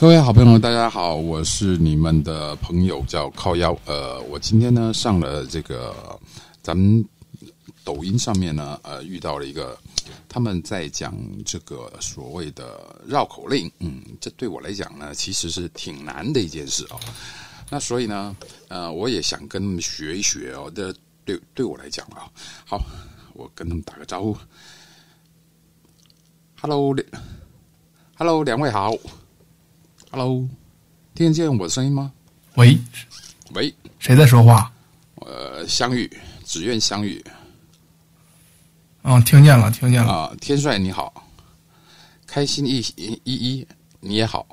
各位好朋友，大家好，我是你们的朋友叫靠腰。呃，我今天呢上了这个咱们抖音上面呢，呃，遇到了一个他们在讲这个所谓的绕口令。嗯，这对我来讲呢，其实是挺难的一件事哦。那所以呢，呃，我也想跟他们学一学哦。这对对我来讲啊，好，我跟他们打个招呼。Hello，Hello，两位好。Hello，听得见我的声音吗？喂，喂，谁在说话？呃，相遇，只愿相遇。嗯，听见了，听见了。啊，天帅你好，开心一一一，你也好。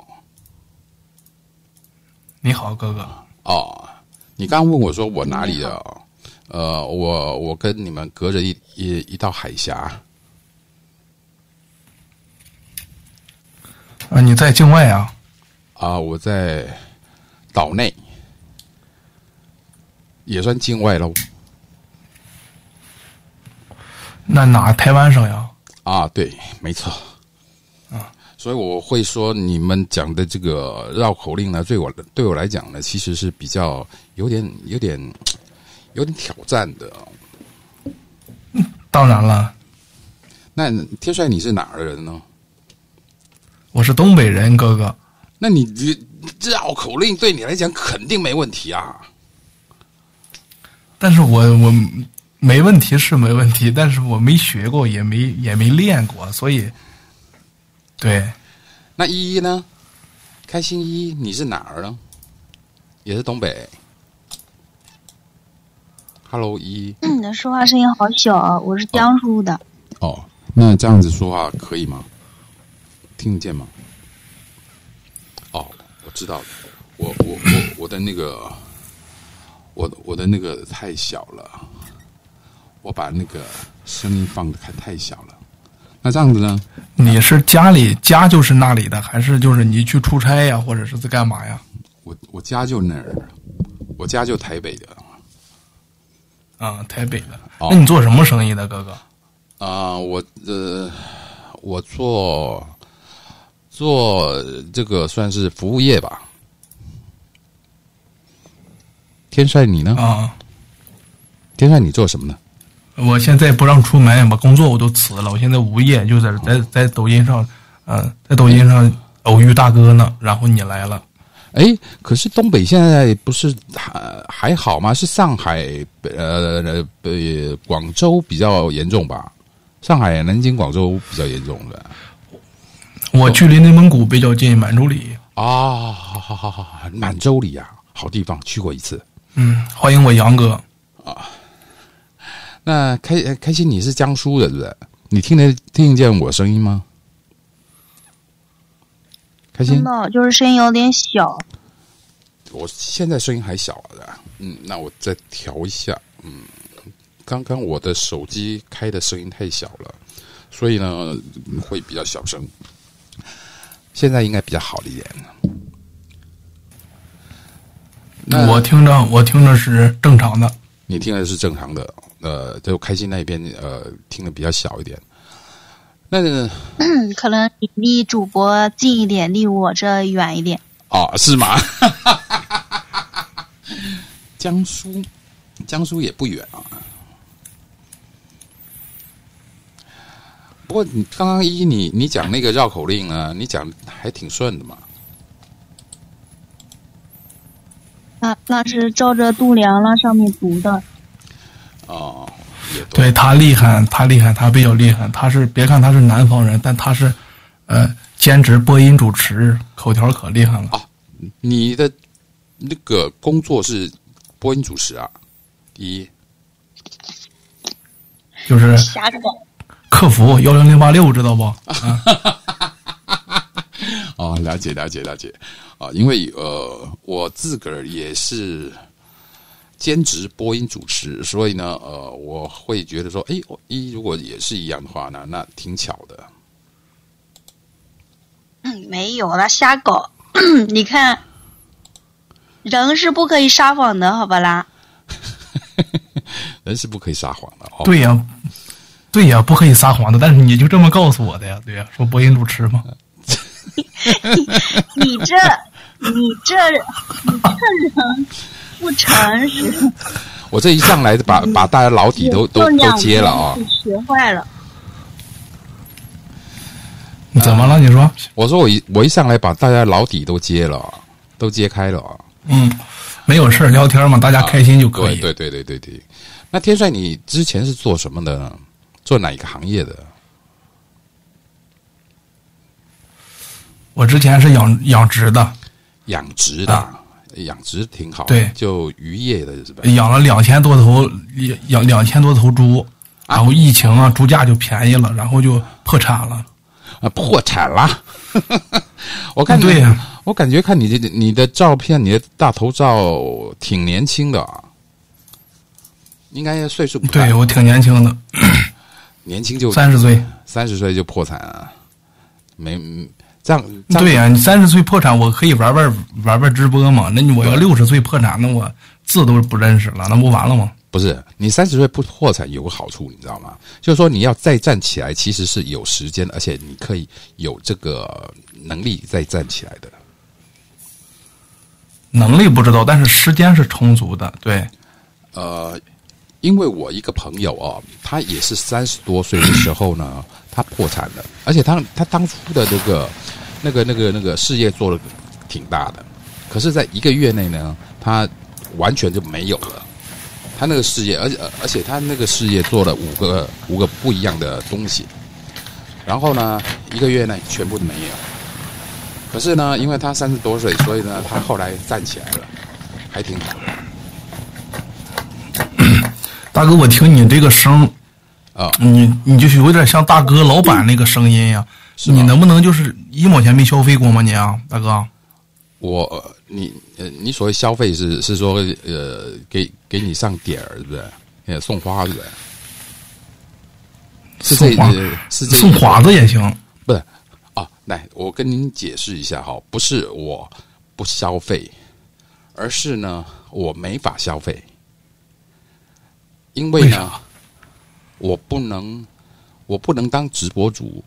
你好，哥哥。哦，你刚刚问我说我哪里的？呃，我我跟你们隔着一一一道海峡。啊，你在境外啊？啊，我在岛内，也算境外喽。那哪台湾省呀？啊，对，没错。啊，所以我会说，你们讲的这个绕口令呢，对我对我来讲呢，其实是比较有点、有点、有点挑战的。当然了。那天帅，你是哪儿的人呢？我是东北人，哥哥。那你这绕口令对你来讲肯定没问题啊！但是我我没问题是没问题，但是我没学过，也没也没练过，所以对。那依依呢？开心依依，你是哪儿呢？也是东北。Hello，依依。你的说话声音好小，啊我是江苏的。哦，那这样子说话可以吗？听得见吗？知道，我我我我的那个，我我的那个太小了，我把那个声音放的太太小了。那这样子呢？你是家里家就是那里的，还是就是你去出差呀，或者是在干嘛呀？我我家就那儿，我家就台北的。啊，台北的。那你做什么生意的，哥哥？啊，我呃，我做。做这个算是服务业吧。天帅，你呢？啊，天帅，你做什么呢？我现在不让出门，把工作我都辞了。我现在无业，就在在在抖音上，嗯，在抖音上偶遇大哥呢。然后你来了，哎，可是东北现在不是还还好吗？是上海、呃呃广州比较严重吧？上海、南京、广州比较严重的。我距离内蒙古比较近，满洲里啊，好好好好，满洲里呀，好地方，去过一次。嗯，欢迎我杨哥啊。那开开心，你是江苏的，对不对？你听得听得见我声音吗？开心，就是声音有点小。我现在声音还小的，嗯，那我再调一下。嗯，刚刚我的手机开的声音太小了，所以呢会比较小声。现在应该比较好一点。那我听着，我听着是正常的。你听着是正常的，呃，就开心那边呃听的比较小一点。那可能你离主播近一点，离我这远一点。哦，是吗？江苏，江苏也不远啊。不过你刚刚一你你讲那个绕口令啊，你讲还挺顺的嘛。那那是照着度量那上面读的。哦，对他厉害，他厉害，他比较厉害。他是别看他是南方人，但他是呃兼职播音主持，口条可厉害了。啊，你的那个工作是播音主持啊？一，就是瞎搞。客服幺零零八六知道不？哦，了解了解了解啊！因为呃，我自个儿也是兼职播音主持，所以呢，呃，我会觉得说，哎，一如果也是一样的话呢，那挺巧的。嗯，没有了，瞎搞！你看，人是不可以撒谎的，好吧啦？人是不可以撒谎的，哦对呀。对呀，不可以撒谎的，但是你就这么告诉我的呀？对呀，说播音主持吗？你这，你这，你这人不诚实，我这一上来把把大家老底都都都揭了啊！学坏了。你怎么了？你说？我说我一我一上来把大家老底都揭了啊，都揭开了啊！嗯，没有事儿聊天嘛，大家开心就可以。对对对对对对。那天帅，你之前是做什么的呢？做哪一个行业的？我之前是养养殖的，养殖的，啊养殖挺好。对就渔业的是吧？养了两千多头，养两千多头猪，然后疫情啊，猪价就便宜了，然后就破产了。啊，破产了。我看你对呀我感觉看你的你的照片，你的大头照挺年轻的啊，应该岁数对我挺年轻的，年轻就三十岁。三十岁就破产啊，没嗯这样这样对呀、你三十岁破产，我可以玩玩玩玩直播嘛？那你我要六十岁破产，那我字都不认识了，那不完了吗？不是你三十岁不破产有个好处，你知道吗？就是说你要再站起来，其实是有时间，而且你可以有这个能力再站起来的。能力不知道，但是时间是充足的。对，呃，因为我一个朋友哦，他也是三十多岁的时候呢，他破产了，而且他他当初的那个那个那个那个事业做的挺大的，可是，在一个月内呢，他完全就没有了。他那个事业，而且而且他那个事业做了五个五个不一样的东西，然后呢，一个月内全部没有。可是呢，因为他三十多岁，所以呢，他后来站起来了，还挺好的。大哥，我听你这个声，啊你你就是有点像大哥老板那个声音呀、是你能不能就是一毛钱没消费过吗？你啊，大哥？我呃你呃，你所谓消费是是说呃，给给你上点儿，是不是？呃，送花，是不是？是这送花呃是这送花子也行。不是啊？来，我跟您解释一下哈，不是我不消费，而是呢我没法消费，因为呢为我不能我不能当直播主，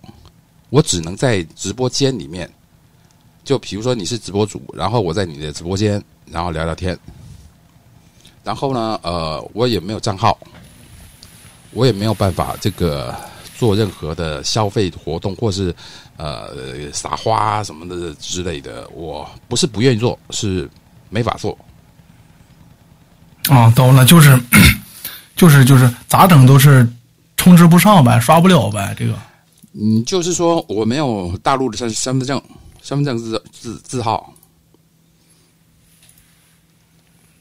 我只能在直播间里面。就比如说你是直播主，然后我在你的直播间，然后聊聊天，然后呢，呃，我也没有账号，我也没有办法这个做任何的消费活动，或是呃撒花什么的之类的。我不是不愿意做，是没法做。啊，懂了，就是就是就是咋整都是充值不上呗，刷不了呗，这个嗯，就是说我没有大陆的身身份证，身份证字字字号，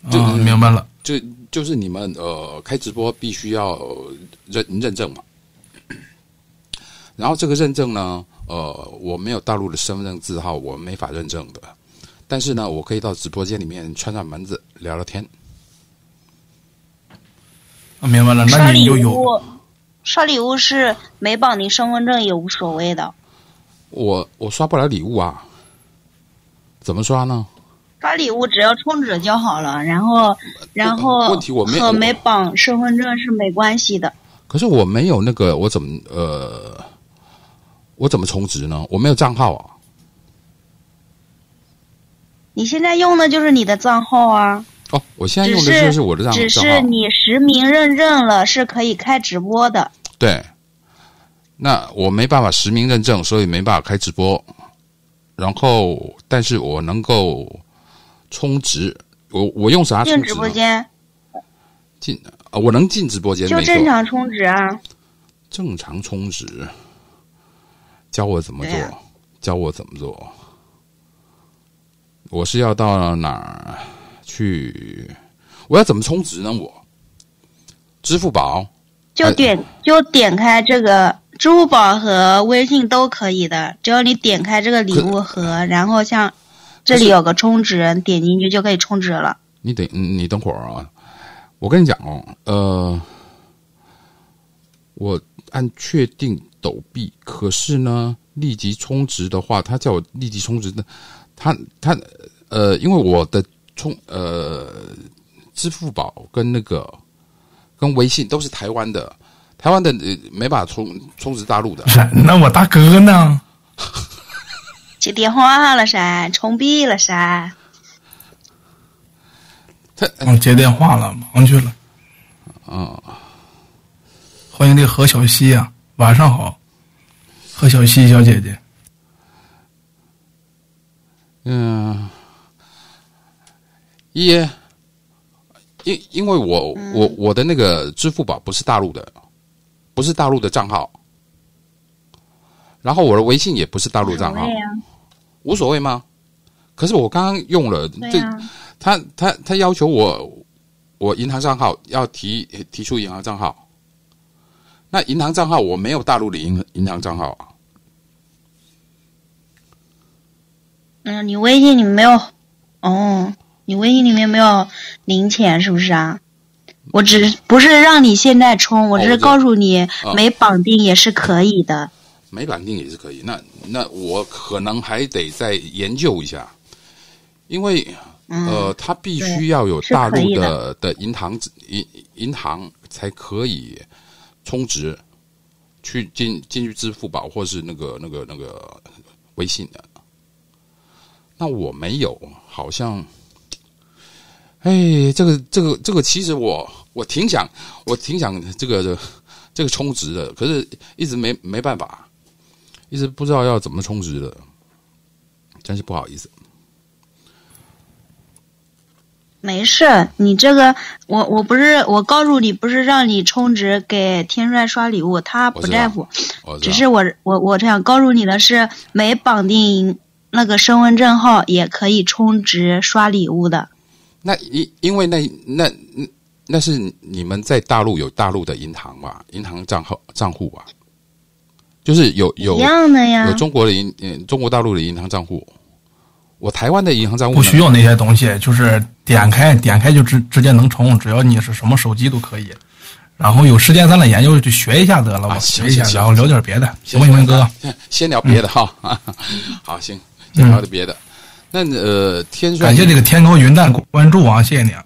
就啊，明白了。就就是你们呃开直播必须要认认证嘛。然后这个认证呢，呃，我没有大陆的身份证字号，我没法认证的。但是呢，我可以到直播间里面串串门子，聊聊天。啊，明白了，那你就有物，刷礼物是没绑定身份证也无所谓的，我我刷不了礼物啊，怎么刷呢？刷礼物只要充值就好了，然后然后问题我没没绑身份证是没关系的。可是我没有那个，我怎么呃，我怎么充值呢？我没有账号啊。你现在用的就是你的账号啊，哦，我现在用的就是是我的账号只是。你实名认证了是可以开直播的。对，那我没办法实名认证，所以没办法开直播。然后，但是我能够充值，我我用啥充进直？播间进啊，我能进直播间，就正常充值啊。正常充值。教我怎么做啊？教我怎么做？我是要到哪儿去？我要怎么充值呢？我支付宝哎就点就点开这个支付宝和微信都可以的，只要你点开这个礼物盒，然后像这里有个充值，点进去就可以充值了。你等你等会儿啊，我跟你讲哦，呃，我按确定抖币，可是呢，立即充值的话，他叫我立即充值的，他他呃，因为我的充呃支付宝跟那个跟微信都是台湾的，台湾的呃没办法充充值大陆的，是那我大哥呢？接电话了噻，充币了噻。他嗯，接电话了，忙去了。啊，欢迎这何小溪啊，晚上好，何小西小姐姐。嗯，也因因为我我我的那个支付宝不是大陆的，不是大陆的账号，然后我的微信也不是大陆账号无所谓吗？可是我刚刚用了这他他他要求我我银行账号要提提出银行账号，那银行账号我没有大陆的银银行账号啊，嗯，你微信你没有？哦，你微信里面没有零钱是不是啊？我只不是让你现在充，我只是告诉你啊没绑定也是可以的。没绑定也是可以。那那我可能还得再研究一下，因为嗯，呃，他必须要有大陆的的银行银银行才可以充值，去进进去支付宝或是那个那个那个微信的。那我没有，好像，哎，这个这个这个，其实我我挺想，我挺想这个这个充值的，可是一直没没办法，一直不知道要怎么充值的，真是不好意思。没事，你这个我我不是我告诉你，不是让你充值给天帅刷礼物，他不在乎。只是我我我想告诉你的是，没绑定那个身份证号也可以充值刷礼物的。那因因为那那那那是你们在大陆有大陆的银行吧？银行账号账户吧？就是有有一样的呀有。中国的银嗯中国大陆的银行账户，我台湾的银行账户呢不需要那些东西，就是点开点开就直直接能充，只要你是什么手机都可以。然后有时间咱俩研究去学一下得了吧，啊行学一下，行行然后聊点别的，行不行，哥？先先聊别的哈，好，行，先聊点别的。那呃，天帅，感谢这个天高云淡关注啊，谢谢你啊。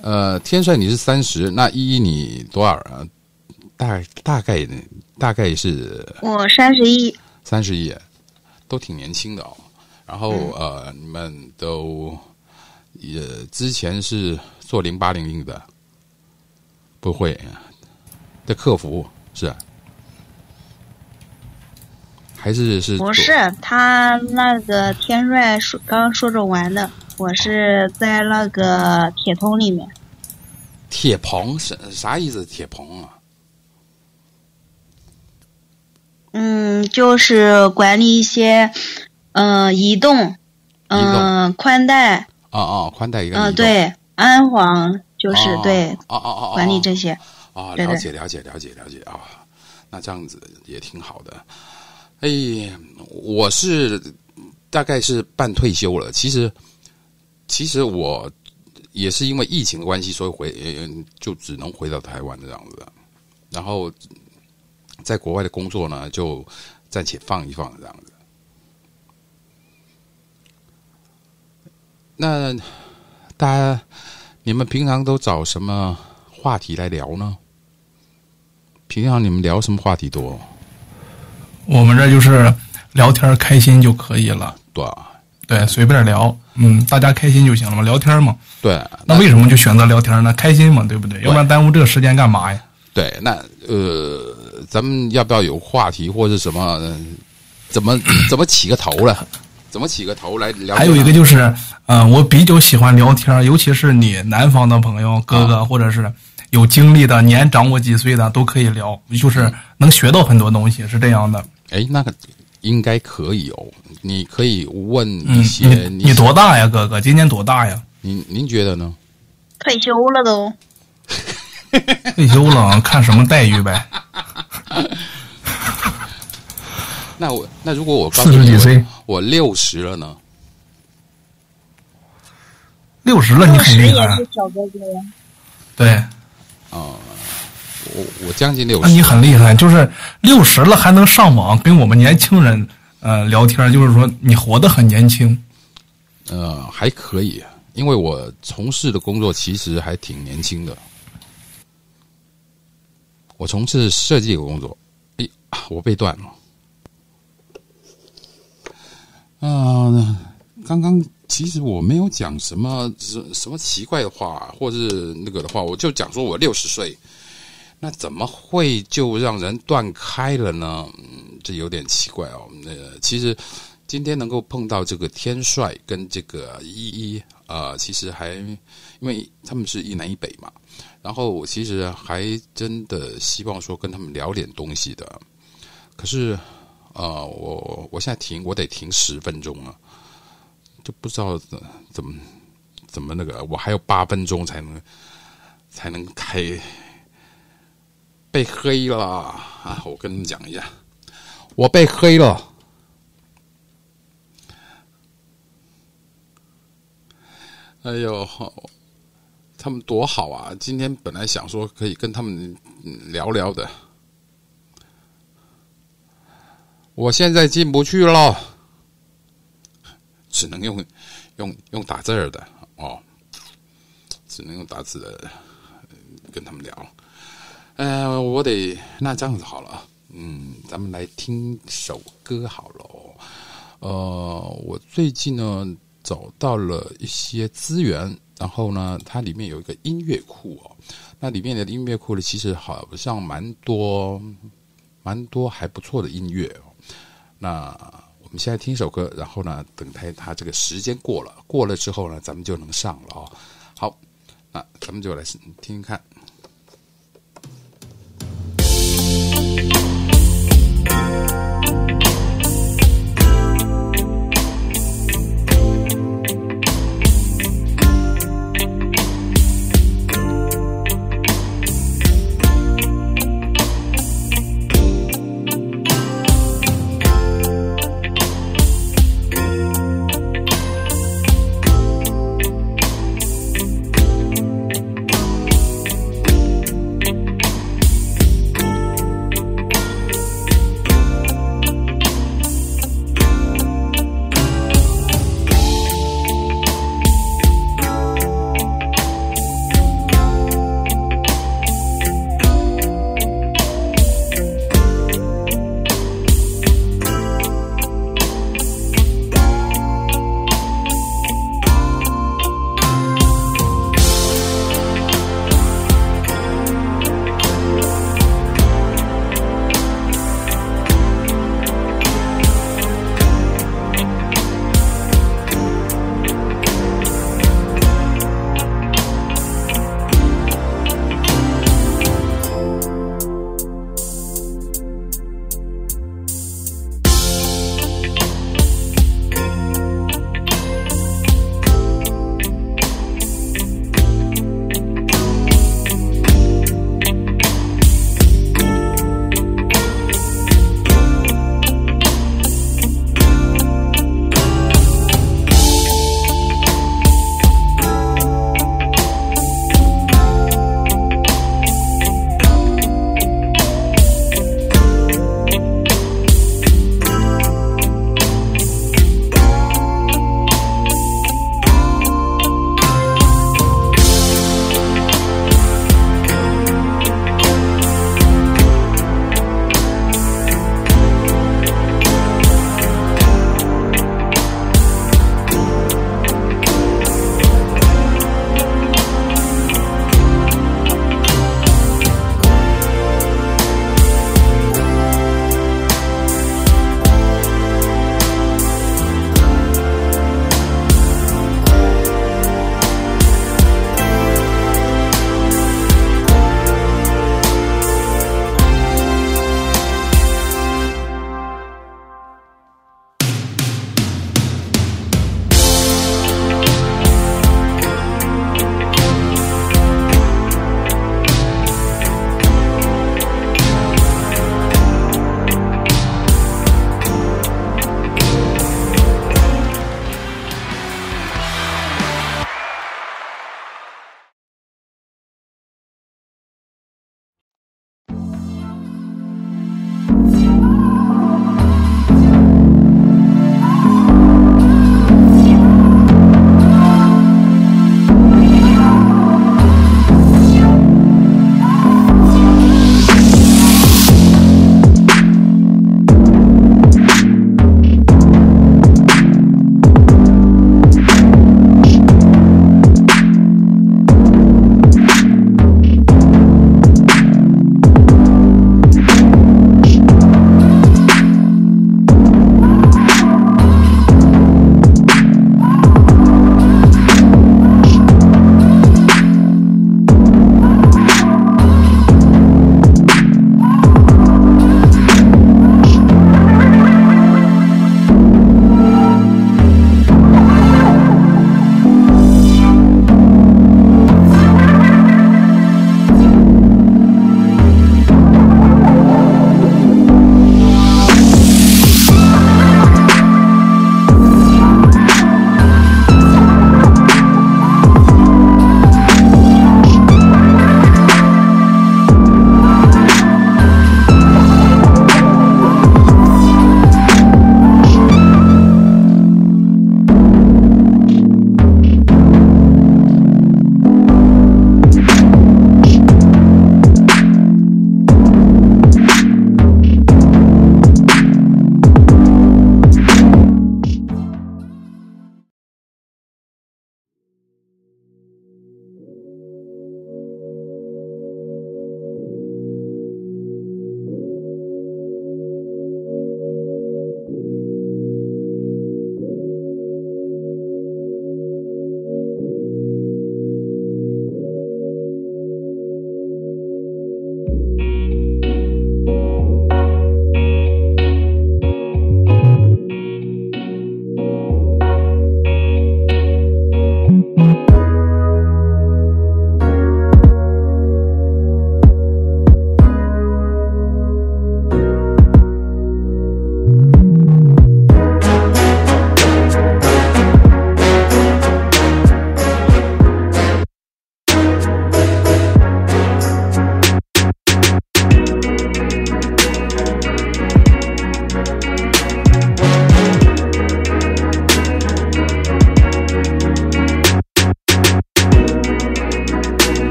呃，天帅你是三十，那依依你多少啊？大大概大概是我三十一，三十一，都挺年轻的哦。然后、呃，你们都也之前是做零八零零的，不会的客服是，还是是不是他那个天帅说刚刚说着玩的，我是在那个铁通里面。铁棚是啥意思？铁棚啊？嗯，就是管理一些，嗯、移动，嗯、宽带，啊啊，宽带一个嗯、对，安防就是、哦对哦哦哦，管理这些。啊，了解了解了解了解啊，那这样子也挺好的。哎，我是大概是半退休了。其实，其实我也是因为疫情的关系，所以回就只能回到台湾这样子。然后在国外的工作呢，就暂且放一放这样子。那大家，你们平常都找什么话题来聊呢？平常你们聊什么话题多？我们这就是聊天开心就可以了，对啊，对，随便聊，嗯，大家开心就行了嘛，聊天嘛。对，那为什么就选择聊天呢？开心嘛，对不对？要不然耽误这个时间干嘛呀？对，那呃，咱们要不要有话题或者什么？呃怎么 怎么起个头了？怎么起个头来聊？还有一个就是，嗯、我比较喜欢聊天，尤其是你南方的朋友、哥哥，或者是有经历的、年长我几岁的，都可以聊，就是能学到很多东西，是这样的。哎，那个应该可以哦。你可以问嗯一，些你你多大呀，哥哥？今年多大呀？您您觉得呢？退休了都，退休了，看什么待遇呗。那我那如果我四十你几岁，我六十了呢？六十了，你六十也很厉害。我我将近六那你，很厉害，就是六十了还能上网跟我们年轻人呃聊天，就是说你活得很年轻。呃，还可以，因为我从事的工作其实还挺年轻的。我从事设计的工作，哎，啊我被断了。啊、刚刚其实我没有讲什么什什么奇怪的话，或是那个的话，我就讲说我六十岁，那怎么会就让人断开了呢？嗯，这有点奇怪哦。呃，其实今天能够碰到这个天帅跟这个依依，呃，其实还因为他们是一南一北嘛，然后我其实还真的希望说跟他们聊点东西的，可是。呃，我我现在停，我得停十分钟啊，就不知道怎怎么怎么那个，我还有八分钟才能才能开，被黑了啊！我跟你们讲一下，我被黑了。哎呦，他们多好啊！今天本来想说可以跟他们聊聊的。我现在进不去了，只能用用用打字儿的哦，只能用打字的跟他们聊。呃，我得那这样子好了啊，嗯，咱们来听首歌好了。呃，我最近呢找到了一些资源，然后呢，它里面有一个音乐库哦，那里面的音乐库呢，其实好像蛮多蛮多还不错的音乐哦。那我们现在听一首歌，然后呢，等待它这个时间过了，过了之后呢，咱们就能上了哦。好，那咱们就来听听看。you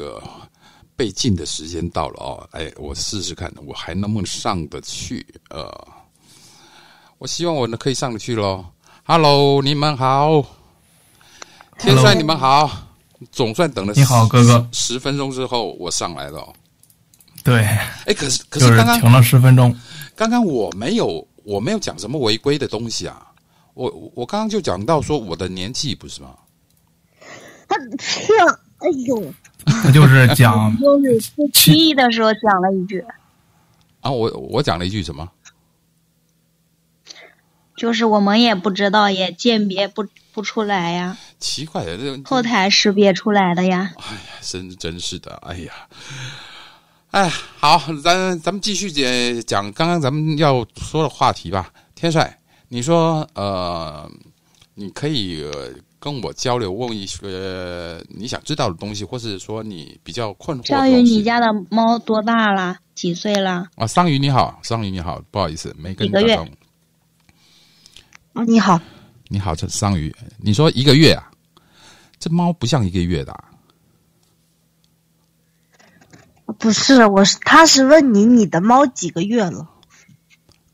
个被禁的时间到了哦，哎，我试试看，我还能不能上得去？呃，我希望我呢可以上得去喽。Hello，你们好，天帅你们好，总算等了你好哥哥十分钟之后我上来了、哦。对，哎，可是可是是刚刚停了十分钟。刚刚我没有我没有讲什么违规的东西啊，我我刚刚就讲到说我的年纪不是吗？哎呦，那 就是讲 就是七一的时候讲了一句，啊，我我讲了一句什么？就是我们也不知道，也鉴别不不出来呀，奇怪的，这后台识别出来的呀。哎呀。真真是的，哎呀，哎，好，咱咱们继续讲讲刚刚咱们要说的话题吧。天帅，你说呃，你可以、呃、跟我交流，问一些、呃你想知道的东西，或是说你比较困惑的章鱼，你家的猫多大了？几岁了？啊，桑榆你好，桑榆你好，不好意思，没跟你几个月打招呼。啊，你好，你好，这桑榆，你说一个月啊？这猫不像一个月的啊、不是，我是他是问你你的猫几个月了？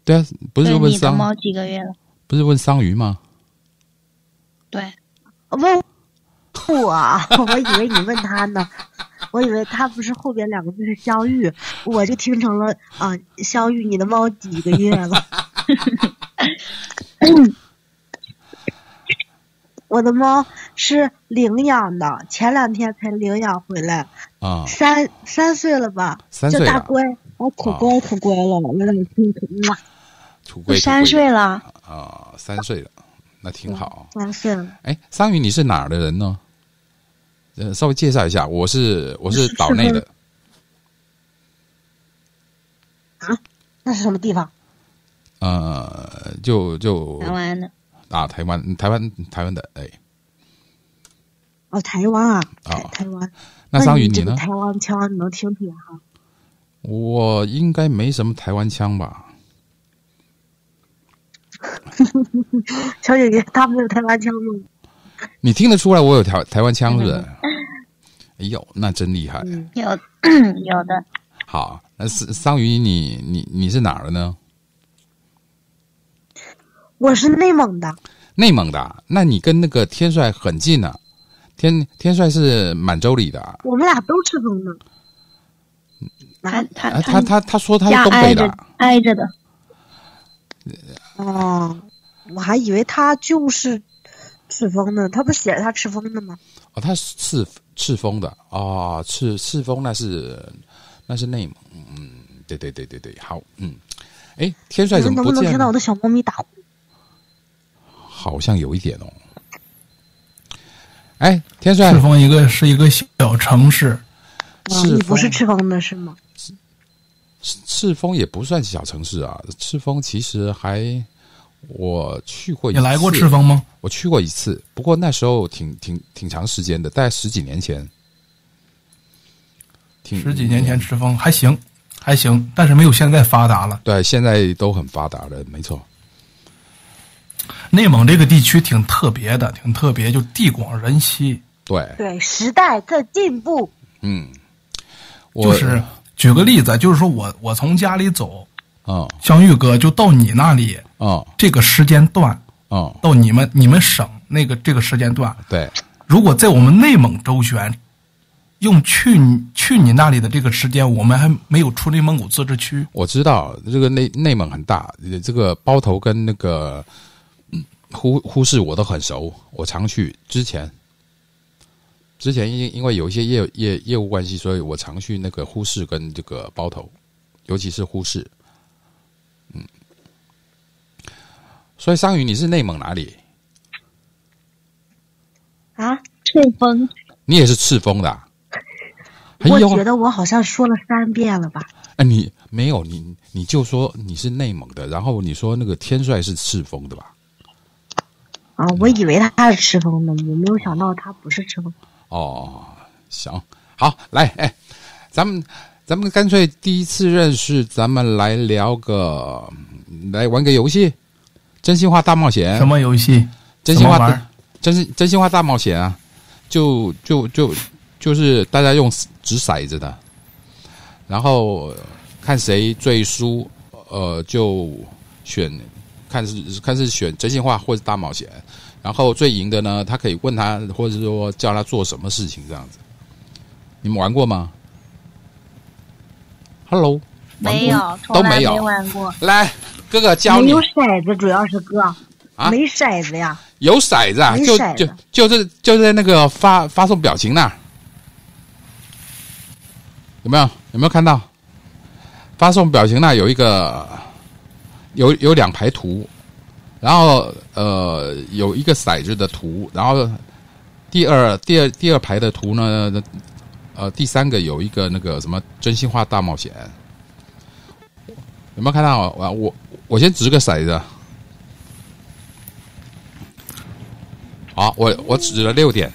对啊，不是，问桑，你的猫几个月了？不是问桑榆吗？对，问我啊，我以为你问他呢，我以为他不是后边两个字是相遇，我就听成了啊，相遇，你的猫几个月了？我的猫是领养的，前两天才领养回来，啊，三三岁了吧？三岁了，叫大乖，我，可乖可乖了，我俩亲亲哇，土龟三岁了，啊，三岁了，那挺好。三岁了。哎，桑榆，你是哪儿的人呢？呃，稍微介绍一下，我是我是岛内的，啊那是什么地方？呃，就就台湾的。啊，台湾台湾台湾的，哎，哦，台湾啊，啊台台湾。那桑榆你你呢？台湾腔你能听出来哈？我应该没什么台湾腔吧？小姐姐，他没有台湾腔吗？你听得出来我有台台湾腔是不是？哎呦，那真厉害！嗯，有 有的，好，那是桑榆，你你你是哪儿的呢？我是内蒙的，内蒙的啊，那你跟那个天帅很近啊。天天帅是满洲里的啊，我们俩都赤峰的。他他啊他他他说他是东北的挨着，挨着的，哦，我还以为他就是赤峰的，他不写着他赤峰的吗？哦，他是赤赤峰的哦，赤赤峰那是那是内蒙，嗯，对对对对对，好，嗯，哎，天帅你们能不能怎么不见了？听到我的小猫咪打呼？好像有一点哦。哎，天帅赤峰一个是一个小城市，啊，赤你不是赤峰的是吗？赤峰也不算小城市啊，赤峰其实还我去过一次你，来过赤峰吗？我去过一次，不过那时候挺挺挺长时间的，大概十几年前。挺十几年前赤峰还行，还行，但是没有现在发达了。对，现在都很发达了，没错。内蒙这个地区挺特别的，挺特别，就地广人稀。对，对，时代在进步。嗯，我就是举个例子，就是说我我从家里走，啊相遇哥就到你那里，啊这个时间段啊，到你们你们省那个这个时间段，对，如果在我们内蒙周旋，用去你去你那里的这个时间，我们还没有出内蒙古自治区。我知道这个内内蒙很大，这个包头跟那个嗯呼呼市我都很熟，我常去。之前之前因因为有一些业业业务关系，所以我常去那个呼市跟这个包头，尤其是呼市。嗯，所以桑榆你是内蒙哪里？啊，赤峰你也是赤峰的、啊？哎我呦觉得我好像说了三遍了吧？哎，你没有你你就说你是内蒙的，然后你说那个天帅是赤峰的吧？啊，我以为他是赤峰的，我没有想到他不是赤峰。哦，行，好，来，哎，咱们咱们干脆第一次认识，咱们来聊个，来玩个游戏，真心话大冒险。什么游戏？真心话？真心真心话大冒险啊！就就就就是大家用掷骰子的，然后看谁最输，呃，就选看是看是选真心话或者大冒险，然后最赢的呢，他可以问他，或者说叫他做什么事情这样子。你们玩过吗？Hello，没有，都没有玩过。来，哥哥教你没有骰子，主要是哥，啊没骰子呀。有骰子啊，就就就是就在那个发发送表情那儿，有没有有没有看到？发送表情那有一个有有两排图，然后呃有一个骰子的图，然后第二第二第二排的图呢，呃第三个有一个那个什么真心话大冒险，有没有看到？我我我先掷个骰子。好，我我指了六点，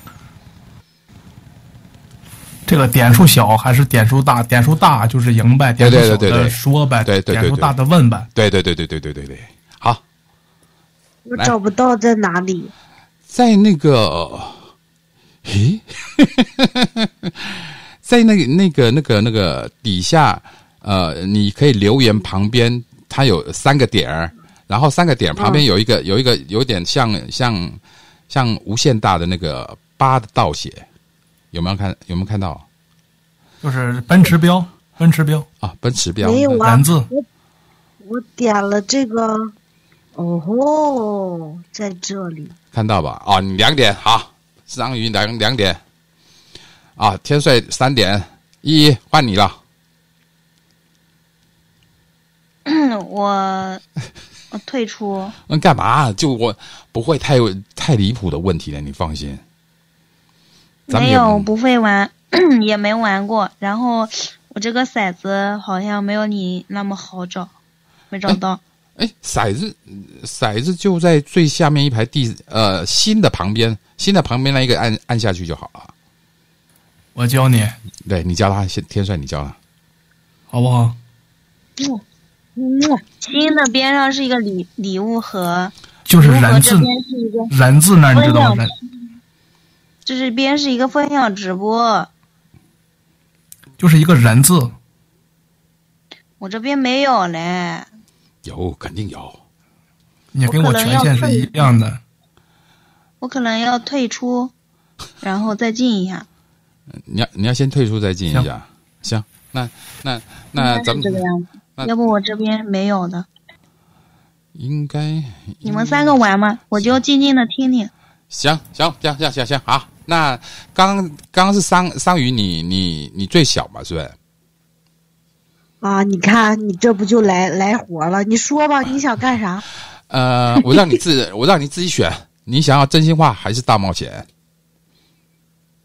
这个点数小还是点数大？点数大就是赢呗，点数小的说呗，对对对对点数大的问呗。对对对对对对对对，我找不到在哪里。在那个，嘿，在那个那个那个那个底下，呃，你可以留言旁边，它有三个点儿，然后三个点旁边有一个、有一个有点像像像无限大的那个八的倒写，有没有看有没有看到？就是奔驰标，奔驰标。啊？奔驰标。没有啊蓝字，我点了这个，哦吼，在这里。看到吧？啊，你两点好，章鱼两两点，啊，天帅三点，一一换你了。我 我退出，那干嘛？就我不会太太离谱的问题了，你放心。没有不会玩，也没玩过。然后我这个骰子好像没有你那么好找，没找到。哎，骰子骰子就在最下面一排第呃新的旁边，新的旁边那一个按按下去就好了。我教你对你教他，先天帅你教他。好不好？嗯，新的边上是一个礼礼物盒，就是人字人字那儿你知道吗？人这是边是一个分享直播，就是一个人字，我这边没有嘞。有肯定有，你跟我权限是一样的。我可能要退出，然后再进一下。你要你要先退出再进一下。行，那那那咱们这个样子，要不我这边没有的。应该你们三个玩吗？我就静静的听听。行行行行行行好。那刚刚刚是桑桑鱼你你你最小嘛，是不是？啊，你看你这不就来来活了？你说吧，你想干啥？呃，我让你自我让你自己选，你想要真心话还是大冒险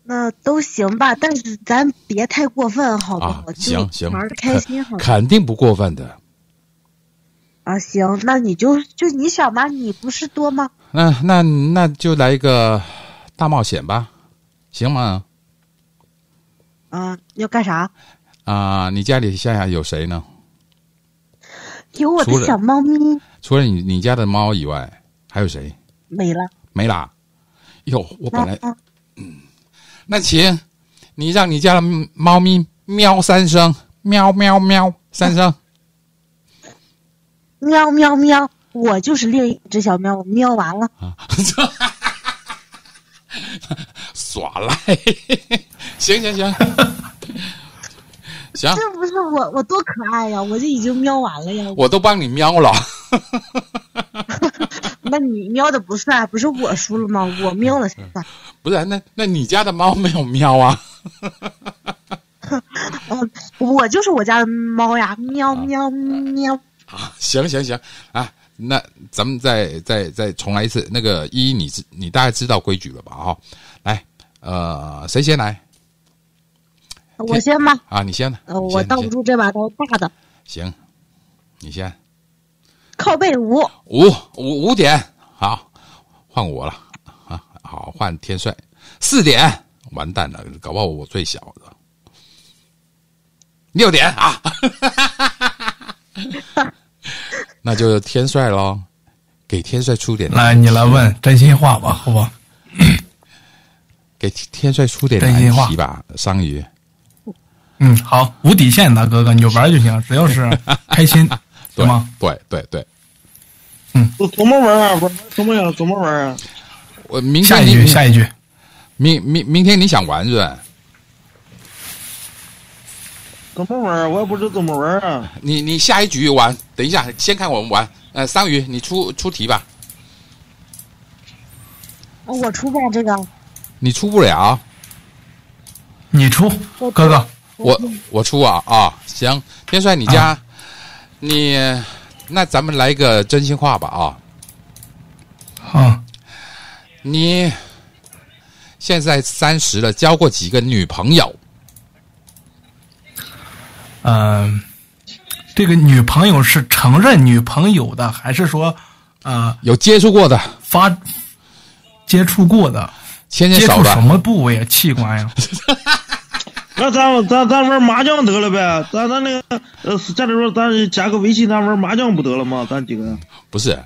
那都行吧，但是咱别太过分，好不啊好？？行行，玩的开心好？肯定不过分的。啊，行，那你就就你想吧，你不是多吗？那那那就来一个大冒险吧，行吗？啊，要干啥？啊、你家里现在有谁呢？有我的小猫咪除了你你家的猫以外，还有谁？没了。没啦。哟，我本来嗯那行，你让你家的猫咪喵三声，喵喵喵三声。喵喵喵，我就是另一只小喵，我喵完了。耍赖，行行行，行，这不是我，我多可爱呀！我就已经喵完了呀。我都帮你喵了。那你喵的不算，不是我输了吗？我喵了才算。不是，那那你家的猫没有喵啊？我，我就是我家的猫呀，喵喵喵。啊，行行行啊，那咱们再再再重来一次。那个一，你知你大概知道规矩了吧？哈、来，呃，谁先来我先吧，啊？你先，呃，我挡不住这把刀大的，行，你先。靠背五。五五五点，好，换我了啊！好，换天帅四点，完蛋了，搞不好我最小的六点啊，那就天帅喽，给天帅出点来，你来问真心话吧，好吧？给天帅出点真心话难题吧，桑榆。嗯，好，无底线的哥哥，你就玩就行，只要是开心，对吗？对对对，嗯怎么玩啊？不是怎么样？怎么玩啊？我明下一句，下一句，明明明天你想玩是吧？怎么玩啊？我也不知道怎么玩啊。你你下一局玩，等一下先看我们玩。呃，桑榆，你出出题吧，哦我出吧这个，你出不了，你出，哥哥，我我出啊啊，行，天帅你家，你那咱们来一个真心话吧啊，啊，你现在三十了，交过几个女朋友？嗯、这个女朋友是承认女朋友的，还是说，呃，有接触过的，发接触过的？牵牵手接触什，么部位啊？器官呀？那咱咱咱玩麻将得了呗？咱咱那个呃，家里说咱加个微信，咱玩麻将不得了吗？咱几个不是？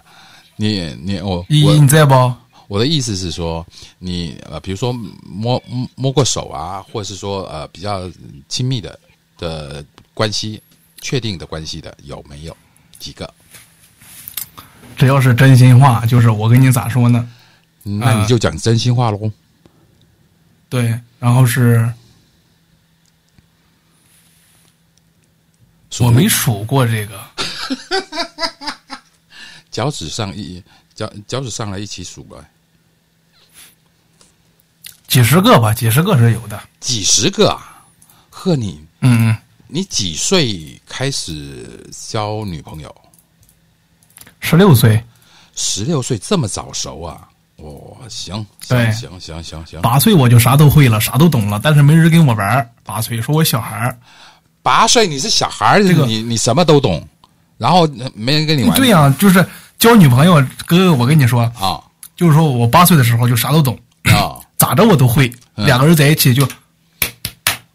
你你我依依你在不？我的意思是说，你呃，比如说摸摸过手啊，或者是说呃比较亲密的的关系，确定的关系的有没有几个？只要是真心话，就是我跟你咋说呢？那你就讲真心话喽。对，然后是我没数过这个，脚趾上一脚脚趾上来一起数吧，几十个吧，几十个是有的。几十个啊！呵你，嗯嗯，你几岁开始交女朋友？十六岁，十六岁这么早熟啊？哦，行对行行行行行，八岁我就啥都会了，啥都懂了，但是没人跟我玩。八岁说我小孩儿，八岁你是小孩儿，这个你你什么都懂，然后呃没人跟你玩。对呀、就是交女朋友，哥哥，我跟你说，啊就是说我八岁的时候就啥都懂，啊 咋着我都会，嗯两个人在一起就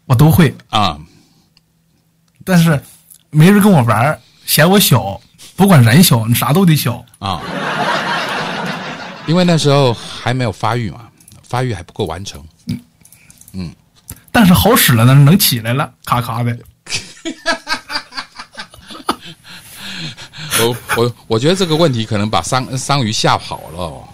我都会，啊！但是没人跟我玩，嫌我小，不管人小，你啥都得小。啊，因为那时候还没有发育嘛，发育还不够完成。嗯嗯但是好使了呢，能起来了，咔咔的。我我我觉得这个问题可能把桑桑鱼吓跑了、哦。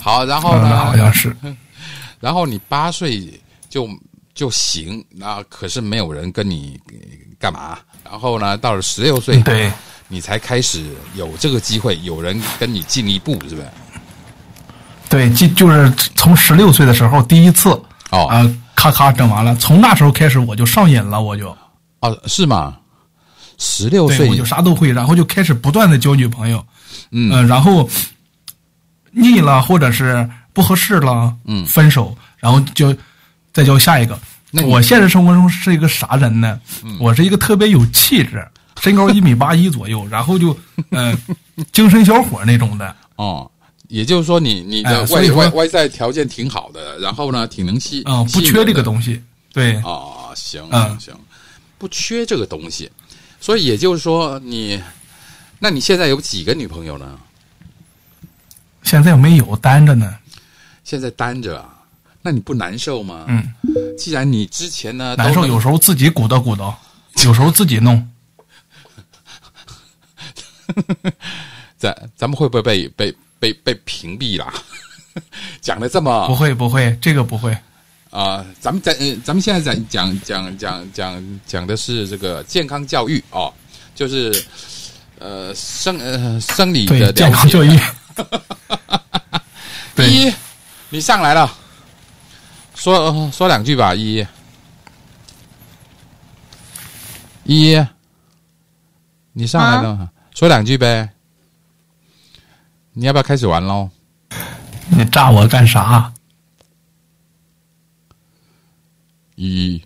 好，然后呢？嗯，好像是。然后你八岁就就行，那可是没有人跟你呃干嘛。然后呢，到了十六岁，对，你才开始有这个机会，有人跟你进一步，是不是？对，就就是从十六岁的时候第一次，哦啊、咔咔整完了，从那时候开始我就上瘾了，我就，哦，是吗？十六，岁我就啥都会，然后就开始不断的交女朋友，嗯呃然后腻了或者是不合适了，嗯分手，然后就再交下一个。我现实生活中是一个啥人呢？我是一个特别有气质，身高一米八一左右，然后就嗯、呃 精神小伙那种的。哦，也就是说你你的外、外外在条件挺好的，然后呢，挺能吸嗯、不缺这个。东西。对，哦，行嗯行行，不缺这个东西，所以也就是说你，那你现在有几个女朋友呢？现在没有单着呢。现在单着啊，那你不难受吗？嗯，既然你之前呢难受，有时候自己鼓捣鼓捣，有时候自己弄。咱咱们会不会被被被被屏蔽了？讲的这么不会不会，这个不会。啊、咱们在、呃咱们现在在讲讲讲讲讲的是这个健康教育哦，就是呃生呃生理的健康教育。对 一，你上来了，说、呃说两句吧，一一，你上来了，说两句呗。你要不要开始玩喽？你炸我干啥？一，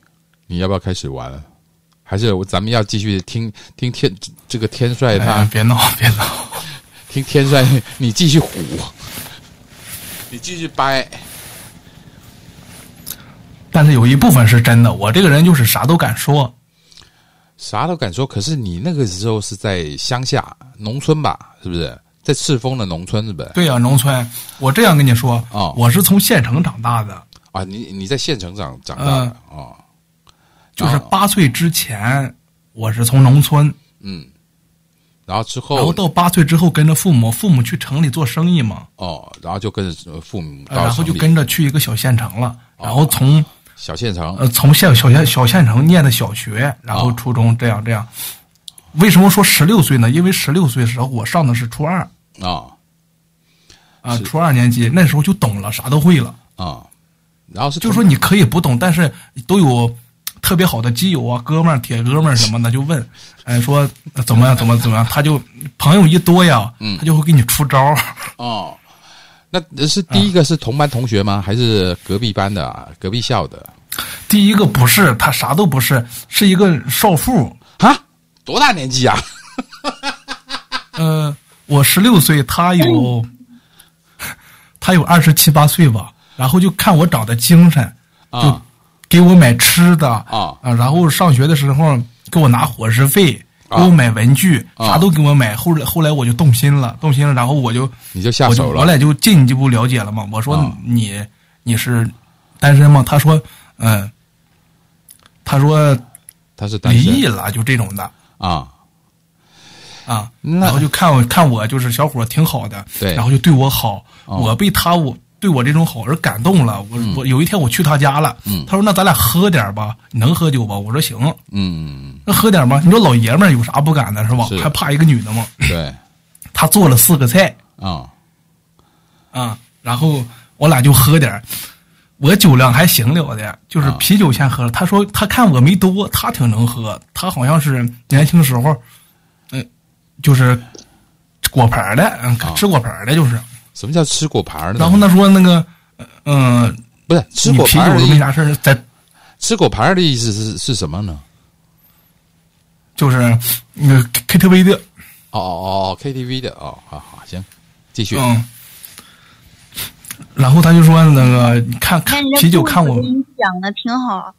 你要不要开始玩？还是咱们要继续听听天这个天帅他、哎，别闹别闹。听天帅你继续唬，你继续掰。但是有一部分是真的，我这个人就是啥都敢说。啥都敢说，可是你那个时候是在乡下农村吧？是不是？在赤峰的农村是不是？对呀、农村。我这样跟你说，哦我是从县城长大的，啊，你你在县城长长大的哦，就是哦八岁之前我是从农村，嗯，然后之后然后后到八岁之后跟着父母，父母去城里做生意嘛，哦，然后就跟着呃父母然后就跟着去一个小县城了，哦。然后从小县城。呃从县小县小县城念的小学，然后哦。初中这样这样。为什么说十六岁呢？因为十六岁的时候我上的是初二啊啊，初二年级，那时候就懂了，啥都会了。啊，然后是就是说你可以不懂，但是都有特别好的基友啊、哥们儿、铁哥们儿什么的，就问，哎，说呃怎么样，怎么怎么样，他就朋友一多呀，嗯他就会给你出招儿。哦，那是第一个是同班同学吗？还是隔壁班的啊？隔壁校的？第一个不是，他啥都不是，是一个少妇。啊，多大年纪啊？呃，我十六岁，他有 他有二十七八岁吧，然后就看我长得精神，就啊给我买吃的啊。然后上学的时候给我拿伙食费，给我买文具，啊。啥都给我买。后来后来我就动心了，动心了，然后我就你就下我就手了。我俩就进一步了解了嘛。我说啊。你、你是单身吗？他说嗯，他说他是单身。离异了，就这种的。啊啊。然后就看我看我就是小伙挺好的，对然后就对我好，哦我被他我对我这种好而感动了。我、我有一天我去他家了，嗯他说那咱俩喝点吧，你能喝酒吧？我说行，嗯，那喝点吧。你说老爷们儿有啥不敢的是吧？是还怕一个女的吗？对 他做了四个菜啊啊，然后我俩就喝点儿我酒量还行了的，就是啊啤酒先喝了。他说他看我没多，他挺能喝，他好像是年轻时候，嗯、就是果盘儿的，吃果盘儿的，就是。什么叫吃果盘儿呢？然后他说那个，嗯、呃，不是吃你啤果盘儿的意酒都没啥事儿，在吃果盘儿的意思是是什么呢？就是那个 KTV 的，哦哦哦，KTV 的哦，好好行，继续嗯。然后他就说那个，你看看啤酒，看我你讲的挺好，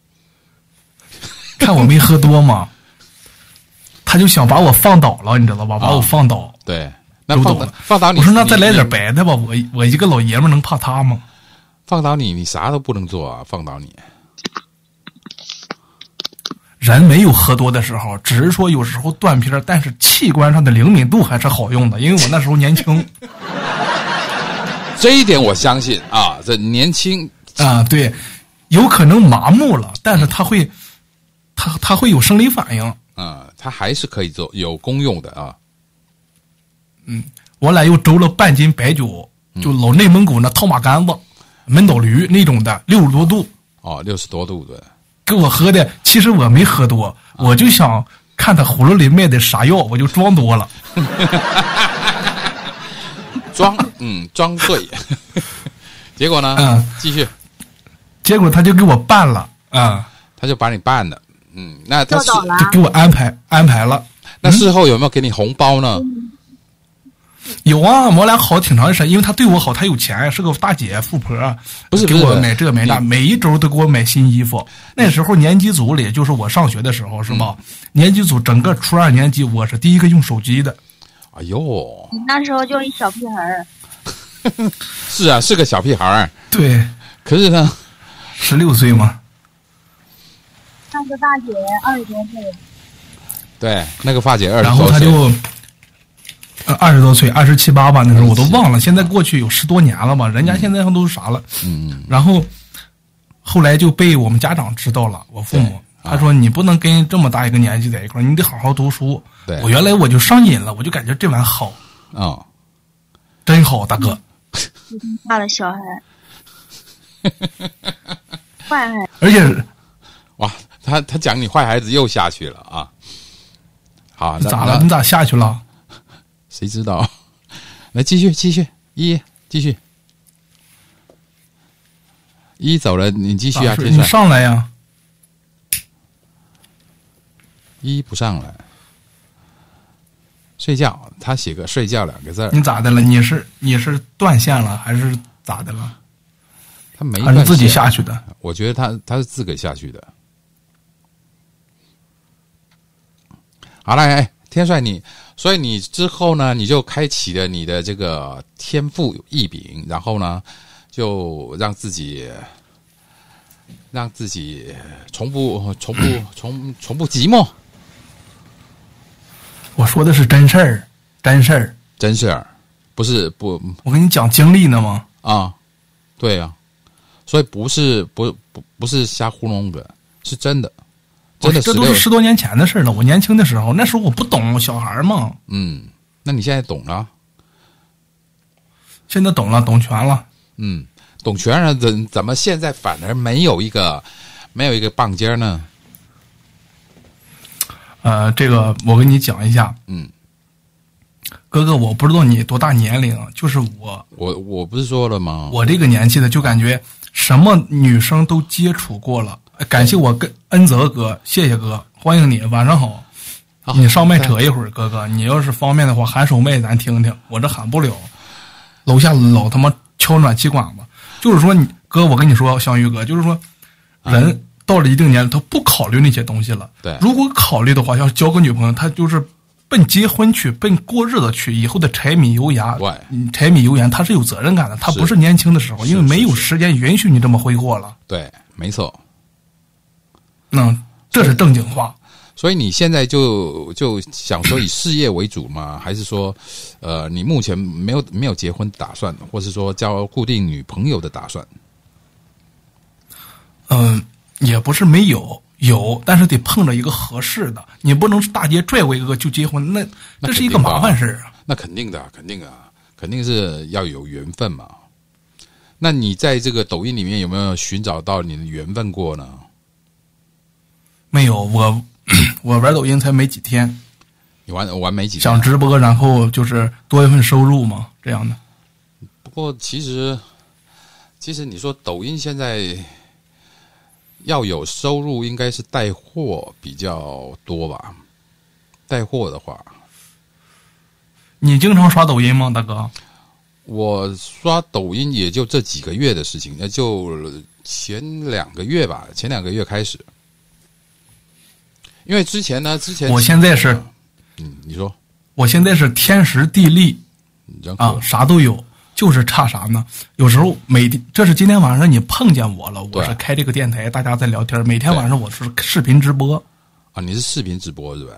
看我没喝多嘛，他就想把我放倒了，你知道吧？把我啊放倒。对，那放放倒你，我说那再来点白的吧，我我一个老爷们儿能怕他吗？放倒你，你啥都不能做啊！放倒你，人没有喝多的时候，只是说有时候断片儿，但是器官上的灵敏度还是好用的，因为我那时候年轻 这一点我相信啊。这年轻啊，对，有可能麻木了，但是他会，他他会有生理反应。啊，它还是可以做有功用的啊。嗯我俩又周了半斤白酒，就老内蒙古那套马杆子、闷倒驴那种的，六十多度，哦，六十多度的，给我喝的。其实我没喝多，我就想看他葫芦里卖的啥药，我就装多了。装嗯装醉。结果呢？嗯继续，结果他就给我办了啊、他就把你办了。嗯，那他事教导了就给我安排安排了。那事后有没有给你红包呢？有啊，我俩好挺长时间，因为他对我好，他有钱，是个大姐富婆，不是给我买这买那，每一周都给我买新衣服。那时候年级组里，就是我上学的时候，是吧？嗯年级组整个初二年级，我是第一个用手机的。哎呦，你那时候就一小屁孩儿，是啊，是个小屁孩儿。对，可是呢，十六岁嘛，那个大姐二十多岁，对那个发姐二十然后多岁，他就。呃，二十多岁，二十七八吧，那时候我都忘了。现在过去有十多年了吧，人家现在都啥了？嗯，然后后来就被我们家长知道了，我父母他说你不能跟这么大一个年纪在一块儿，你得好好读书。对我原来我就上瘾了，我就感觉这玩意儿好，啊、真好，大哥。大的小孩，坏孩，而且哇，他他讲你坏孩子又下去了啊！好，咋了？你咋下去了？谁知道？来继续继续，一继续，一走了，你继续啊，你上来呀！一不上来，睡觉，他写个睡觉两个字儿，你咋的了？你是你是断线了还是咋的了？他没断还是自己下去的？我觉得他他是自个下去的。好了，哎，天帅你，所以你之后呢，你就开启了你的这个天赋异禀，然后呢，就让自己让自己从不从不从从不寂寞，我说的是真事儿，真事儿。真事儿，不是不我跟你讲经历呢吗？啊，对啊，所以不是不不不是瞎糊弄的，是真的，真的哦这都是十多年前的事了。我年轻的时候，那时候我不懂，小孩嘛。嗯，那你现在懂了，现在懂了，懂全了。嗯，懂全了，怎怎么现在反而没有一个没有一个棒尖呢？呃，这个我跟你讲一下，嗯，哥哥，我不知道你多大年龄，啊，就是我我我不是说了吗？我这个年纪的，就感觉什么女生都接触过了。呃感谢我跟恩泽哥，谢谢哥，欢迎你，晚上好。啊你上麦扯一会儿，哥哥，你要是方便的话，喊首麦咱听听，我这喊不了，楼下老他妈敲暖气管子。就是说你哥，我跟你说，香玉哥，就是说，人到了一定年龄，他不考虑那些东西了。对如果考虑的话，要交个女朋友，他就是奔结婚去，奔过日子去，以后的柴米油盐柴米油盐，他是有责任感的，他不是年轻的时候，因为没有时间允许你这么挥霍了。对，没错。嗯，这是正经话。所以你现在就就想说以事业为主吗？还是说，呃，你目前没有没有结婚打算，或是说交固定女朋友的打算？嗯，也不是没有，有，但是得碰着一个合适的，你不能是大街拽过一个就结婚，那那这是一个麻烦事儿啊。那肯定的，肯定啊，肯定是要有缘分嘛。那你在这个抖音里面有没有寻找到你的缘分过呢？没有，我 我玩抖音才没几天，你玩玩没几天想直播，然后就是多一份收入嘛，这样的。不过其实，其实你说抖音现在要有收入，应该是带货比较多吧？带货的话，你经常刷抖音吗，大哥？我刷抖音也就这几个月的事情，也就前两个月吧，前两个月开始。因为之前呢，之前我现在是，嗯，你说。我现在是天时地利啊，啥都有，就是差啥呢？有时候每天，这是今天晚上你碰见我了，我是开这个电台，大家在聊天。每天晚上我是视频直播，啊，你是视频直播是吧？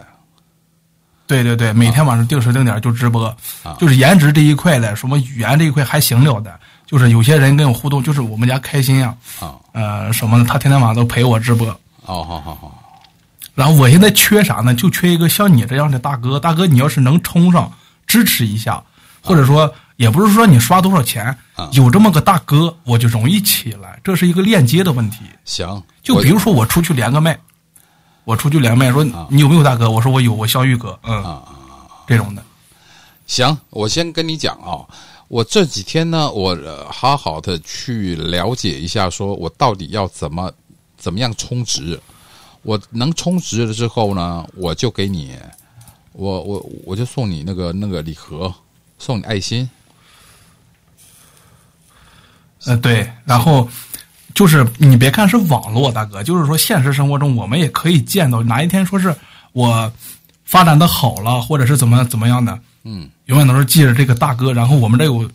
对对对，每天晚上定时定点就直播，啊。就是颜值这一块的，什么语言这一块还行了的，就是有些人跟我互动，就是我们家开心呀、啊，呃，什么的，他天天晚上都陪我直播。哦，好好好，然后我现在缺啥呢？就缺一个像你这样的大哥。大哥，你要是能冲上支持一下，或者说也不是说你刷多少钱啊，有这么个大哥，我就容易起来。这是一个链接的问题。行，就比如说我出去连个麦，我出去连麦说你有没有大哥？我说我有，我肖玉哥，嗯，啊这种的。行，我先跟你讲啊、我这几天呢，我、呃好好的去了解一下，说我到底要怎么怎么样充值。我能充值了之后呢，我就给你，我我我就送你那个那个礼盒，送你爱心。嗯，对，然后就是你别看是网络，大哥，就是说现实生活中我们也可以见到，哪一天说是我发展的好了，或者是怎么怎么样的，嗯，永远都是记着这个大哥，然后我们这有，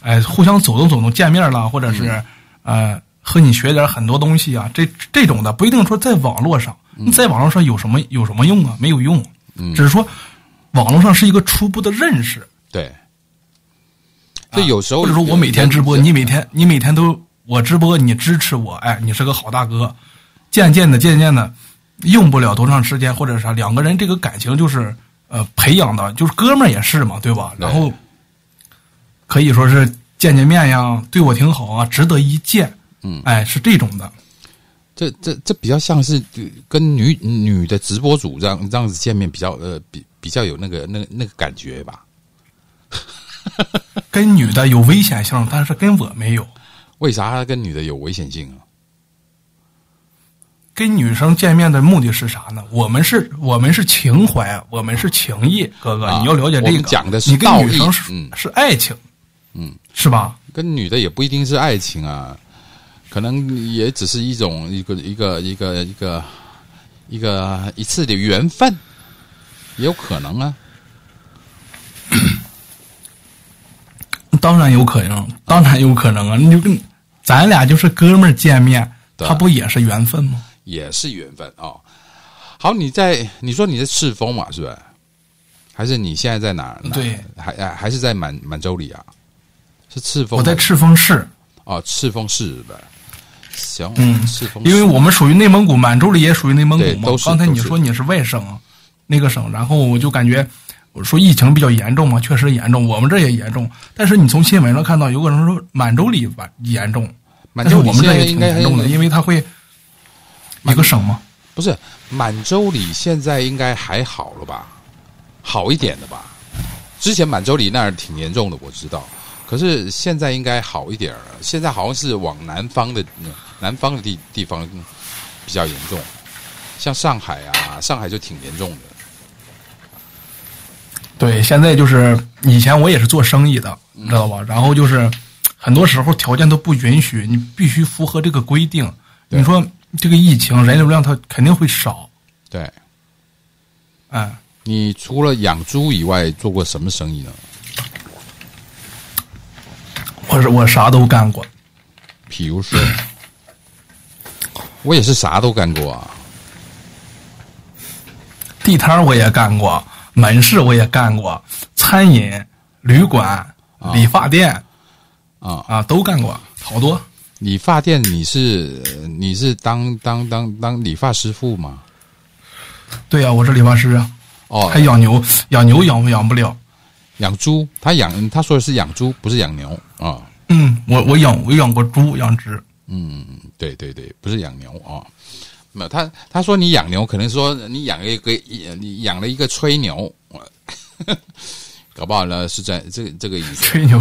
哎，互相走动走动，见面了，或者是、呃和你学点很多东西啊，这这种的不一定说在网络上，你在网络上有什么有什么用啊？没有用，嗯只是说网络上是一个初步的认识。对，就有时候、或者说我每天直播，你每天你每天都我直播，你支持我，哎，你是个好大哥。渐渐的，渐渐的，用不了多长时间，或者啥，两个人这个感情就是呃培养的，就是哥们儿也是嘛，对吧？然后可以说是见见面呀，对我挺好啊，值得一见。嗯哎，是这种的。这这这比较像是呃跟女女的直播主这样这样子见面，比较呃比比较有那个那个那个感觉吧？跟女的有危险性，但是跟我没有。为啥他跟女的有危险性啊？跟女生见面的目的是啥呢？我们是，我们是情怀，我们是情谊，哥哥，啊你要了解这个。讲的是你跟道义女生是、嗯是爱情，嗯，是吧？跟女的也不一定是爱情啊，可能也只是一种一个一个一个一个一个一次的缘分。也有可能啊。当然有可能，当然有可能啊！你就跟咱俩就是哥们儿见面，对他不也是缘分吗？也是缘分哦。好，你在你说你在赤峰嘛，是不是？还是你现在在哪儿？哪对，还还还是在满满洲里啊？是赤峰？我在赤峰市，哦，赤峰市的。行，嗯因为我们属于内蒙古，满洲里也属于内蒙古嘛刚才你说你是外省，那个省，然后我就感觉我说疫情比较严重嘛，确实严重，我们这也严重。但是你从新闻上看到，有个人说满洲里吧严重，满洲里但是我们这也挺严重的，因为它会一个省吗。不是满洲里现在应该还好了吧？好一点的吧？之前满洲里那儿挺严重的，我知道。可是现在应该好一点了。现在好像是往南方的嗯南方的地地方嗯比较严重，像上海啊，上海就挺严重的。对，现在就是以前我也是做生意的，你知道吧？然后就是很多时候条件都不允许，你必须符合这个规定。你说这个疫情人流量它肯定会少，对哎，你除了养猪以外，做过什么生意呢？我是我啥都干过，比如说，我也是啥都干过啊。地摊儿我也干过，门市我也干过，餐饮、旅馆、理发店啊啊都干过，好多。理发店，你是你是当当当当理发师傅吗？对呀、我是理发师啊，哦还，养牛，养牛养养不了。养猪，他养他说的是养猪，不是养牛啊。嗯，我我养我养过猪，养殖。嗯，对对对，不是养牛啊。没有，他他说你养牛，可能说你养了一个你养了一个吹牛，搞不好呢是这这这个意思。吹牛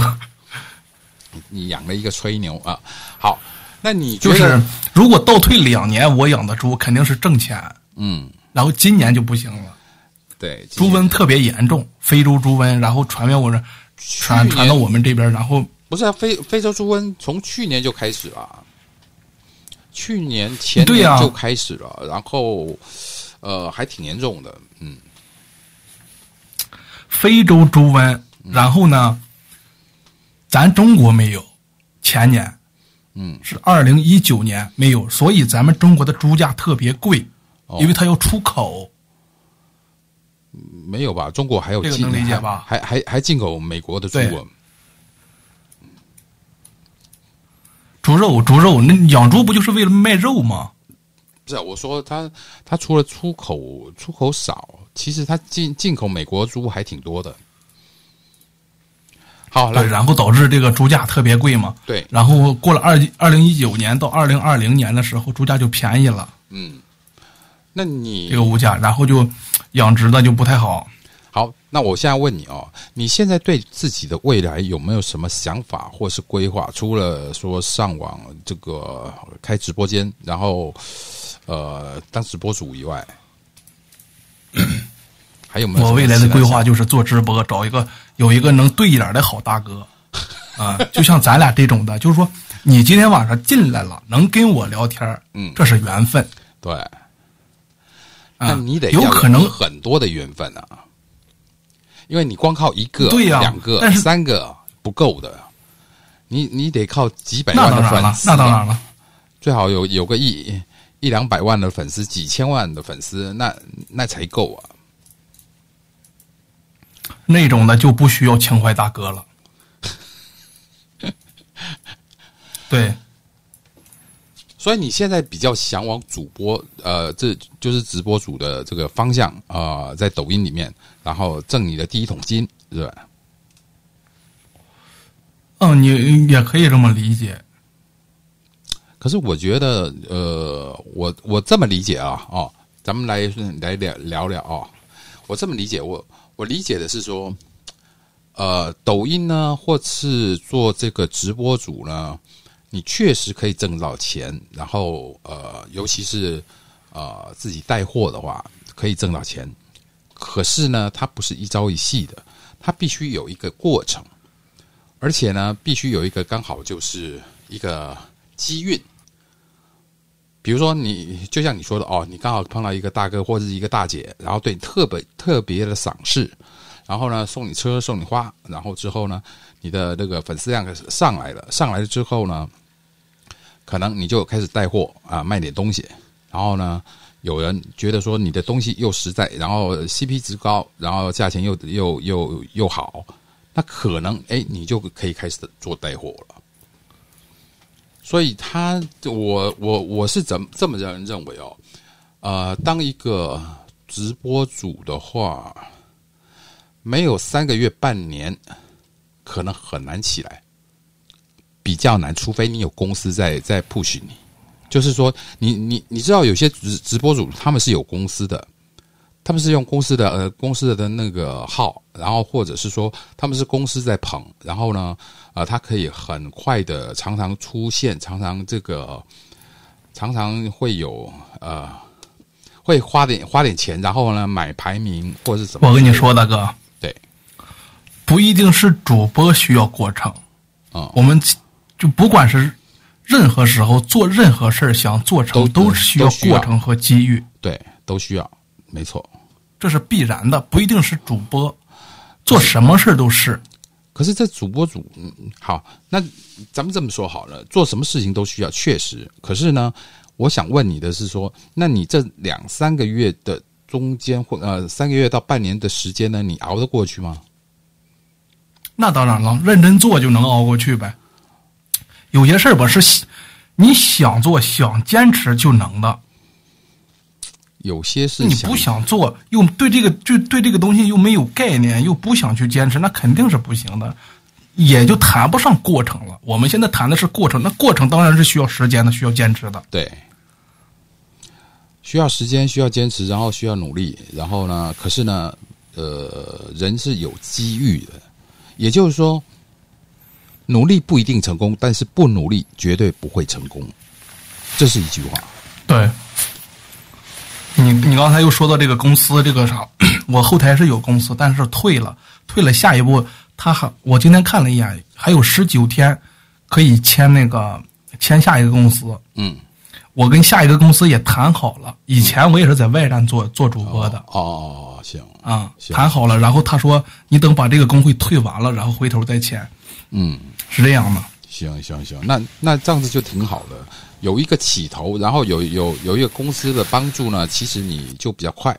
你养了一个吹牛啊。好，那你就是，如果倒退两年，我养的猪肯定是挣钱，嗯，然后今年就不行了，对，猪瘟特别严重，非洲猪瘟，然后传遍我这，传传到我们这边，然后不是、啊、非非洲猪瘟从去年就开始了，去年前年就开始了，然后呃还挺严重的，嗯，非洲猪瘟，然后呢，咱中国没有，前年，嗯，是二零一九年没有，所以咱们中国的猪价特别贵，哦。因为它要出口。没有吧？中国还有这个进能理解吧还还还进口美国的猪对啊，猪肉，猪肉，那养猪不就是为了卖肉吗？不是啊我说它它除了出口出口少，其实它进进口美国猪还挺多的。好，对，然后导致这个猪价特别贵嘛。对，然后过了二二零一九年到二零二零年的时候，猪价就便宜了，嗯，那你这个物价，然后就养殖的就不太好。好，那我现在问你哦，你现在对自己的未来有没有什么想法或是规划？除了说上网这个开直播间，然后呃当直播主以外，还有没有？我未来的规划就是做直播，找一个有一个能对眼的好大哥，啊，就像咱俩这种的，就是说你今天晚上进来了，能跟我聊天嗯这是缘分对，啊那你得有可能很多的缘分啊，因为你光靠一个、对呀两个、三个不够的，你你得靠几百万的粉丝，啊那当然了，最好有有个一一两百万的粉丝，几千万的粉丝，那那才够啊。那种的就不需要情怀大哥了。对，所以你现在比较想往主播，呃，这就是直播主的这个方向啊、呃在抖音里面，然后挣你的第一桶金，是吧？嗯，你也可以这么理解。可是我觉得，呃，我我这么理解啊，哦，咱们来来聊聊聊啊、我这么理解，我我理解的是说，呃，抖音呢，或是做这个直播主呢，你确实可以挣到钱，然后呃，尤其是呃自己带货的话，可以挣到钱。可是呢，它不是一朝一夕的，它必须有一个过程，而且呢，必须有一个刚好就是一个机运。比如说你就像你说的哦，你刚好碰到一个大哥或者是一个大姐，然后对你特别特别的赏识，然后呢送你车送你花，然后之后呢你的那个粉丝量上来了，上来了之后呢，可能你就开始带货啊卖点东西，然后呢有人觉得说你的东西又实在，然后 CP 值高，然后价钱又又又又好，那可能哎你就可以开始做带货了。所以他，我我我是怎这么认认为哦，呃，当一个直播主的话，没有三个月、半年，可能很难起来，比较难，除非你有公司在在 push 你。就是说，你你你知道，有些直直播主他们是有公司的，他们是用公司的呃公司的那个号，然后或者是说他们是公司在捧，然后呢。呃，他可以很快的，常常出现，常常这个，常常会有呃，会花点花点钱，然后呢买排名或者是什么。我跟你说，大哥，对，不一定是主播需要过程啊，我们就不管是任何时候做任何事儿，想做成都需要过程和机遇，对，都需要，没错，这是必然的，不一定是主播做什么事儿都是。可是，在主播组，嗯，好，那咱们这么说好了，做什么事情都需要，确实。可是呢，我想问你的是说，那你这两三个月的中间或呃三个月到半年的时间呢，你熬得过去吗？那当然了，认真做就能熬过去呗。有些事儿吧是，你想做想坚持就能的。有些事你不想做，又对这个就对这个东西又没有概念，又不想去坚持，那肯定是不行的，也就谈不上过程了。我们现在谈的是过程，那过程当然是需要时间的，需要坚持的。对，需要时间，需要坚持，然后需要努力，然后呢？可是呢，呃，人是有机遇的，也就是说，努力不一定成功，但是不努力绝对不会成功，这是一句话。对。你你刚才又说到这个公司这个啥，我后台是有公司，但是退了，退了。下一步他还我今天看了一眼，还有十九天可以签那个签下一个公司。嗯，我跟下一个公司也谈好了。以前我也是在外站做做主播的。哦，行啊，谈好了。然后他说你等把这个工会退完了，然后回头再签。嗯，是这样的。行行行，那那这样子就挺好的。有一个起头，然后有有有一个公司的帮助呢，其实你就比较快。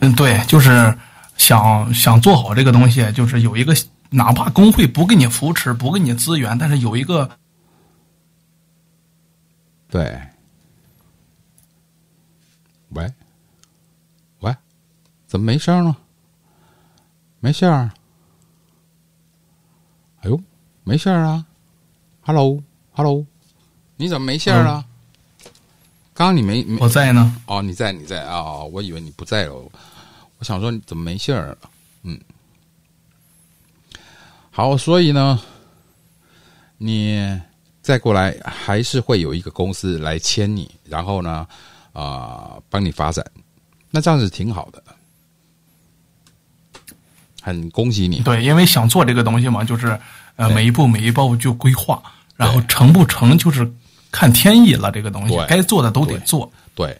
嗯，对，就是想想做好这个东西，就是有一个，哪怕工会不给你扶持，不给你资源，但是有一个，对，喂，喂，怎么没声了？没线儿？哎呦，没信儿啊！Hello。Hello，你怎么没线了？刚刚你没我在呢。哦，你在，你在啊！我以为你不在哦。我想说你怎么没信儿？嗯，好，所以呢，你再过来还是会有一个公司来签你，然后呢，啊，帮你发展。那这样子挺好的，很恭喜你。对，因为想做这个东西嘛，就是呃，每一步每一步就规划。然后成不成就是看天意了，这个东西该做的都得做。对，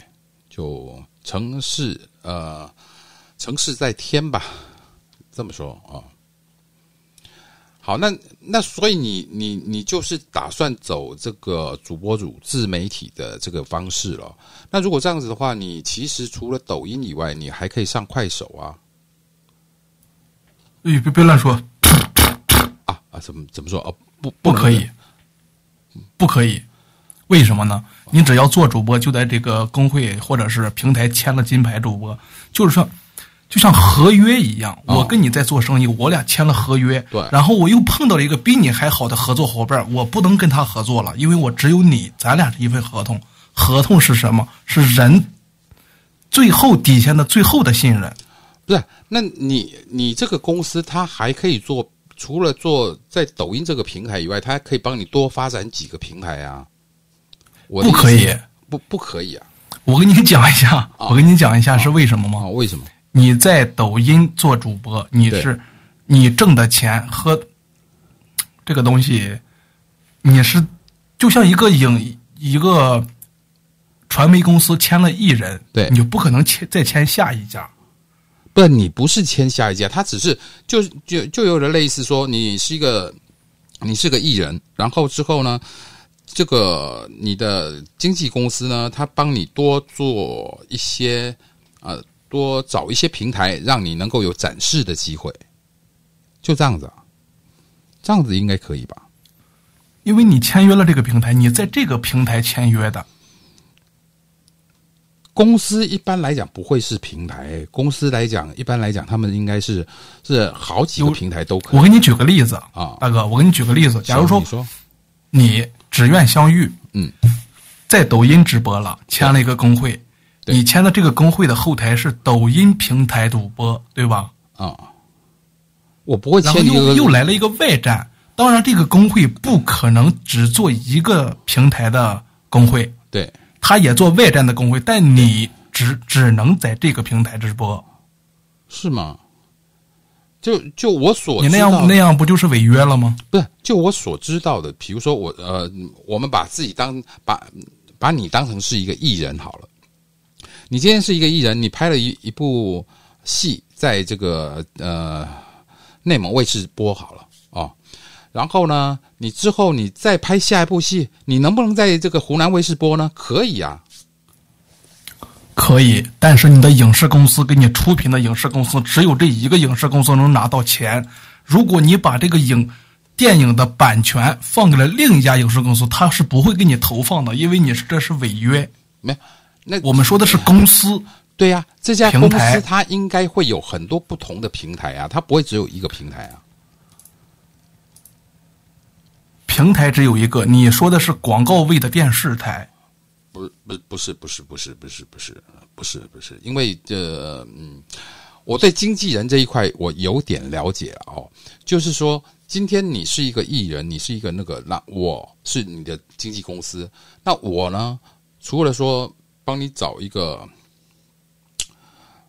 就成事呃，成事在天吧，这么说啊。好，那那所以你你你就是打算走这个主播主自媒体的这个方式了。那如果这样子的话，你其实除了抖音以外，你还可以上快手啊。哎，别别乱说怎么怎么说啊？不不可以。不可以，为什么呢？你只要做主播，就在这个工会或者是平台签了金牌主播，就是说，就像合约一样，我跟你在做生意，我俩签了合约，对，然后我又碰到了一个比你还好的合作伙伴，我不能跟他合作了，因为我只有你，咱俩是一份合同，合同是什么？是人最后底下的最后的信任。不是，那你你这个公司它还可以做。除了做在抖音这个平台以外，它还可以帮你多发展几个平台啊？不可以，不不可以啊！我跟你讲一下，我跟你讲一下是为什么吗？为什么？你在抖音做主播，你是你挣的钱和这个东西，你是就像一个影一个传媒公司签了艺人，对你就不可能签再签下一家。不，你不是签下一家，他只是就就就有点类似说，你是一个你是个艺人，然后之后呢，这个你的经纪公司呢，他帮你多做一些呃，多找一些平台，让你能够有展示的机会，就这样子，这样子应该可以吧？因为你签约了这个平台，你在这个平台签约的，公司一般来讲不会是平台，公司来讲一般来讲，他们应该是是好几个平台都可以。我给你举个例子啊。大哥，我给你举个例子，假如说你说。你只愿相遇，嗯，在抖音直播了，签了一个工会，你签的这个工会的后台是抖音平台主播，对吧？啊，我不会然后又又来了一个外站，当然这个工会不可能只做一个平台的工会，对他也做外站的工会，但你只只能在这个平台直播，是吗？就就我所你那知道样那样不就是违约了吗？不是就我所知道的，比如说我呃，我们把自己当把把你当成是一个艺人好了。你今天是一个艺人，你拍了一一部戏，在这个呃内蒙卫视播好了哦，然后呢，你之后你再拍下一部戏，你能不能在这个湖南卫视播呢？可以啊，可以，但是你的影视公司给你出品的影视公司，只有这一个影视公司能拿到钱。如果你把这个影电影的版权放给了另一家影视公司，他是不会给你投放的，因为你是这是违约。没那我们说的是公司，对呀、这家公司它应该会有很多不同的平台啊，它不会只有一个平台啊。平台只有一个。你说的是广告位的电视台，不不不是不是不是不是不是不是不是，因为这嗯，我对经纪人这一块我有点了解了哦，就是说今天你是一个艺人，你是一个那个，那我是你的经纪公司，那我呢，除了说帮你找一个。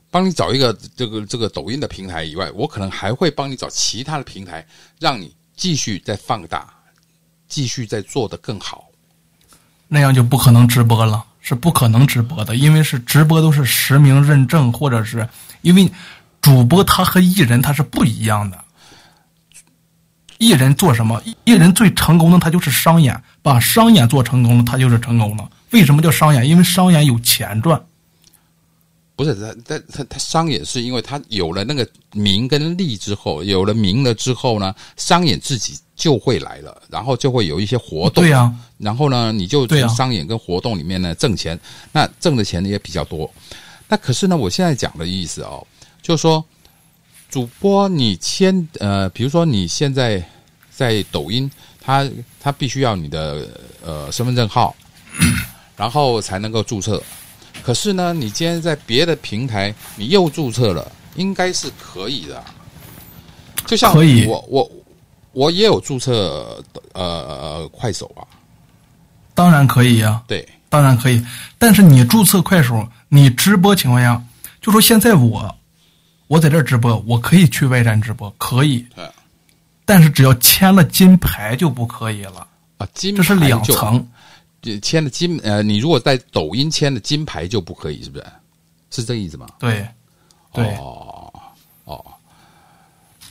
帮你找一个这个这个抖音的平台以外，我可能还会帮你找其他的平台，让你继续再放大，继续再做得更好。那样就不可能直播了，是不可能直播的，因为是直播都是实名认证，或者是因为主播他和艺人他是不一样的。艺人做什么？艺人最成功的他就是商演，把商演做成功了，他就是成功了。为什么叫商演？因为商演有钱赚。不是他他他他商演是因为他有了那个名跟利之后，有了名了之后呢，商演自己就会来了，然后就会有一些活动，对呀、然后呢，你就从商演跟活动里面呢挣钱，那挣的钱也比较多。那可是呢，我现在讲的意思哦，就是说，主播你签呃，比如说你现在在抖音，他他必须要你的呃身份证号，然后才能够注册。可是呢，你今天在别的平台你又注册了，应该是可以的啊。就像可以我我我也有注册呃呃快手啊，当然可以呀、对当然可以。但是你注册快手，你直播情况下，就说现在我我在这儿直播，我可以去外站直播，可以。对但是只要签了金牌就不可以了，啊，金这是两层。呃签的金呃，你如果在抖音签的金牌就不可以，是不是？是这个意思吗？对，对，哦哦，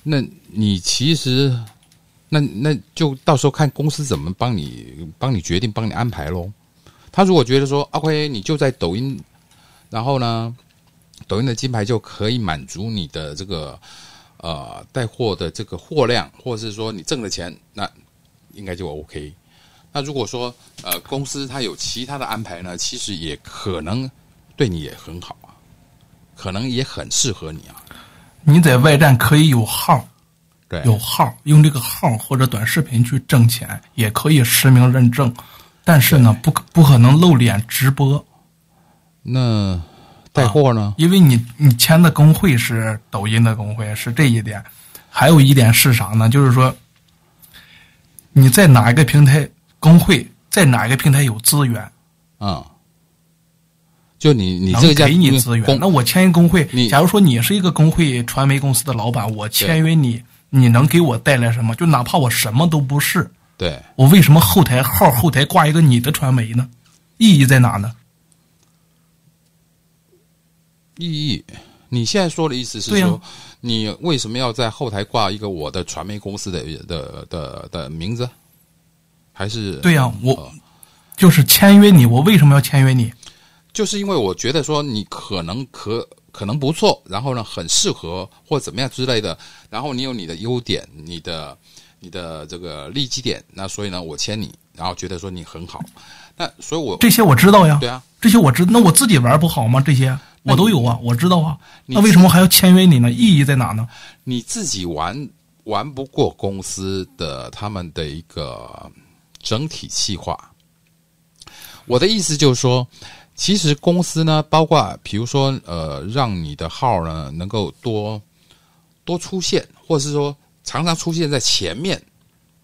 那你其实那那就到时候看公司怎么帮你帮你决定，帮你安排喽。他如果觉得说，OK，你就在抖音，然后呢，抖音的金牌就可以满足你的这个呃带货的这个货量，或者是说你挣的钱，那应该就 OK。那如果说呃公司它有其他的安排呢，其实也可能对你也很好啊，可能也很适合你啊。你在外站可以有号，对，有号，用这个号或者短视频去挣钱，也可以实名认证，但是呢，不可不可能露脸直播，那带货呢？因为你你签的工会是抖音的工会，是这一点。还有一点是啥呢？就是说，你在哪一个平台工会，在哪一个平台有资源，啊、就你你这个叫给你资源。那我签一工会，假如说你是一个工会传媒公司的老板，我签约你，你能给我带来什么？就哪怕我什么都不是，对我为什么后台号后台挂一个你的传媒呢？意义在哪呢？意义，你现在说的意思是说，你为什么要在后台挂一个我的传媒公司的的的的名字？还是对呀、我呃就是签约你，我为什么要签约你？就是因为我觉得说你可能可可能不错，然后呢很适合或怎么样之类的，然后你有你的优点，你的你的这个利基点，那所以呢我签你，然后觉得说你很好，那所以我这些我知道呀，对啊，这些我知，那我自己玩不好吗？这些我都有啊，我知道啊。那为什么还要签约你呢？意义在哪呢？你自己玩玩不过公司的他们的一个整体细化。我的意思就是说，其实公司呢，包括比如说呃，让你的号呢能够多多出现，或者是说常常出现在前面，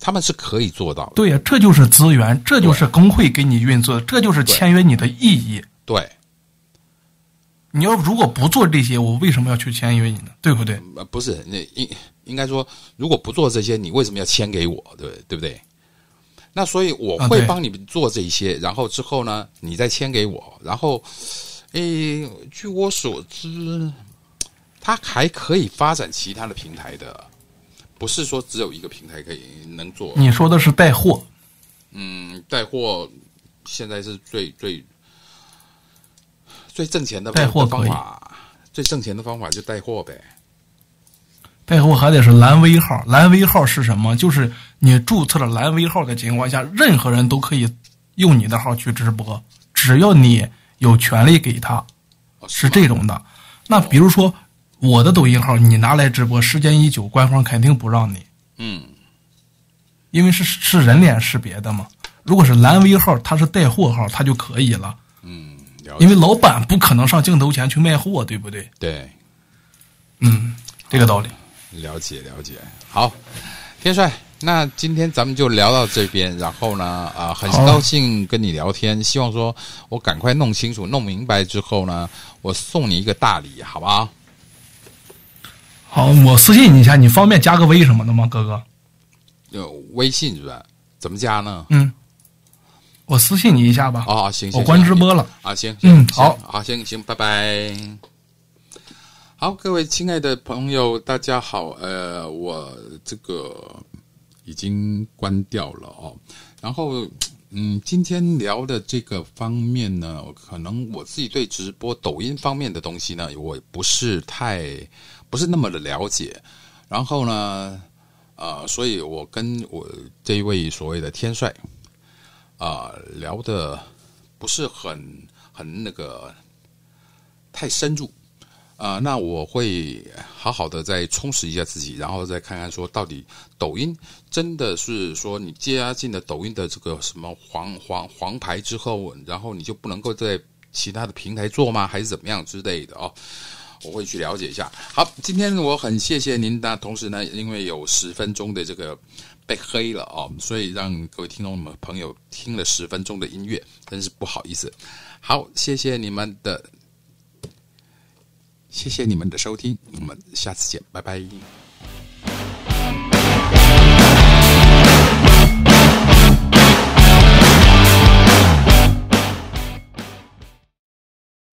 他们是可以做到的。对呀、这就是资源，这就是工会给你运作，这就是签约你的意义。对，你要如果不做这些，我为什么要去签约你呢？对不对？呃，不是，那应应该说，如果不做这些，你为什么要签给我？对？对不对？那所以我会帮你们做这一些，然后之后呢，你再签给我，然后，诶，据我所知，它还可以发展其他的平台的，不是说只有一个平台可以能做。你说的是带货，嗯，带货现在是最最最挣钱的带货方法，最挣钱的方法就带货呗。带货还得是蓝 V 号。蓝 V 号是什么？就是你注册了蓝 V 号的情况下，任何人都可以用你的号去直播，只要你有权利给他，哦是这种的。那比如说我的抖音号，你拿来直播，时间一久，官方肯定不让你，嗯，因为是是人脸识别的嘛。如果是蓝 V 号，它是带货号，它就可以了，嗯因为老板不可能上镜头前去卖货，对不对？对。嗯，这个道理。了解了解，好，天帅，那今天咱们就聊到这边，然后呢，啊、很高兴跟你聊天，希望说我赶快弄清楚、弄明白之后呢，我送你一个大礼，好不好？好，我私信你一下，你方便加个微什么的吗，哥哥？有微信是吧？怎么加呢？嗯，我私信你一下吧。哦，行行，我关直播了。啊，行，嗯行好，好，行行，拜拜。好，各位亲爱的朋友，大家好。呃，我这个已经关掉了哦。然后，嗯，今天聊的这个方面呢，可能我自己对直播、抖音方面的东西呢，我不是太不是那么的了解。然后呢，呃，所以我跟我这一位所谓的天帅啊、聊的不是很很那个太深入啊、那我会好好的再充实一下自己，然后再看看说到底抖音真的是说你加进了抖音的这个什么黄黄黄牌之后，然后你就不能够在其他的平台做吗？还是怎么样之类的哦？我会去了解一下。好，今天我很谢谢您，那同时呢，因为有十分钟的这个被黑了哦，所以让各位听众们朋友听了十分钟的音乐，真是不好意思。好，谢谢你们的，谢谢你们的收听，我们下次见，拜拜。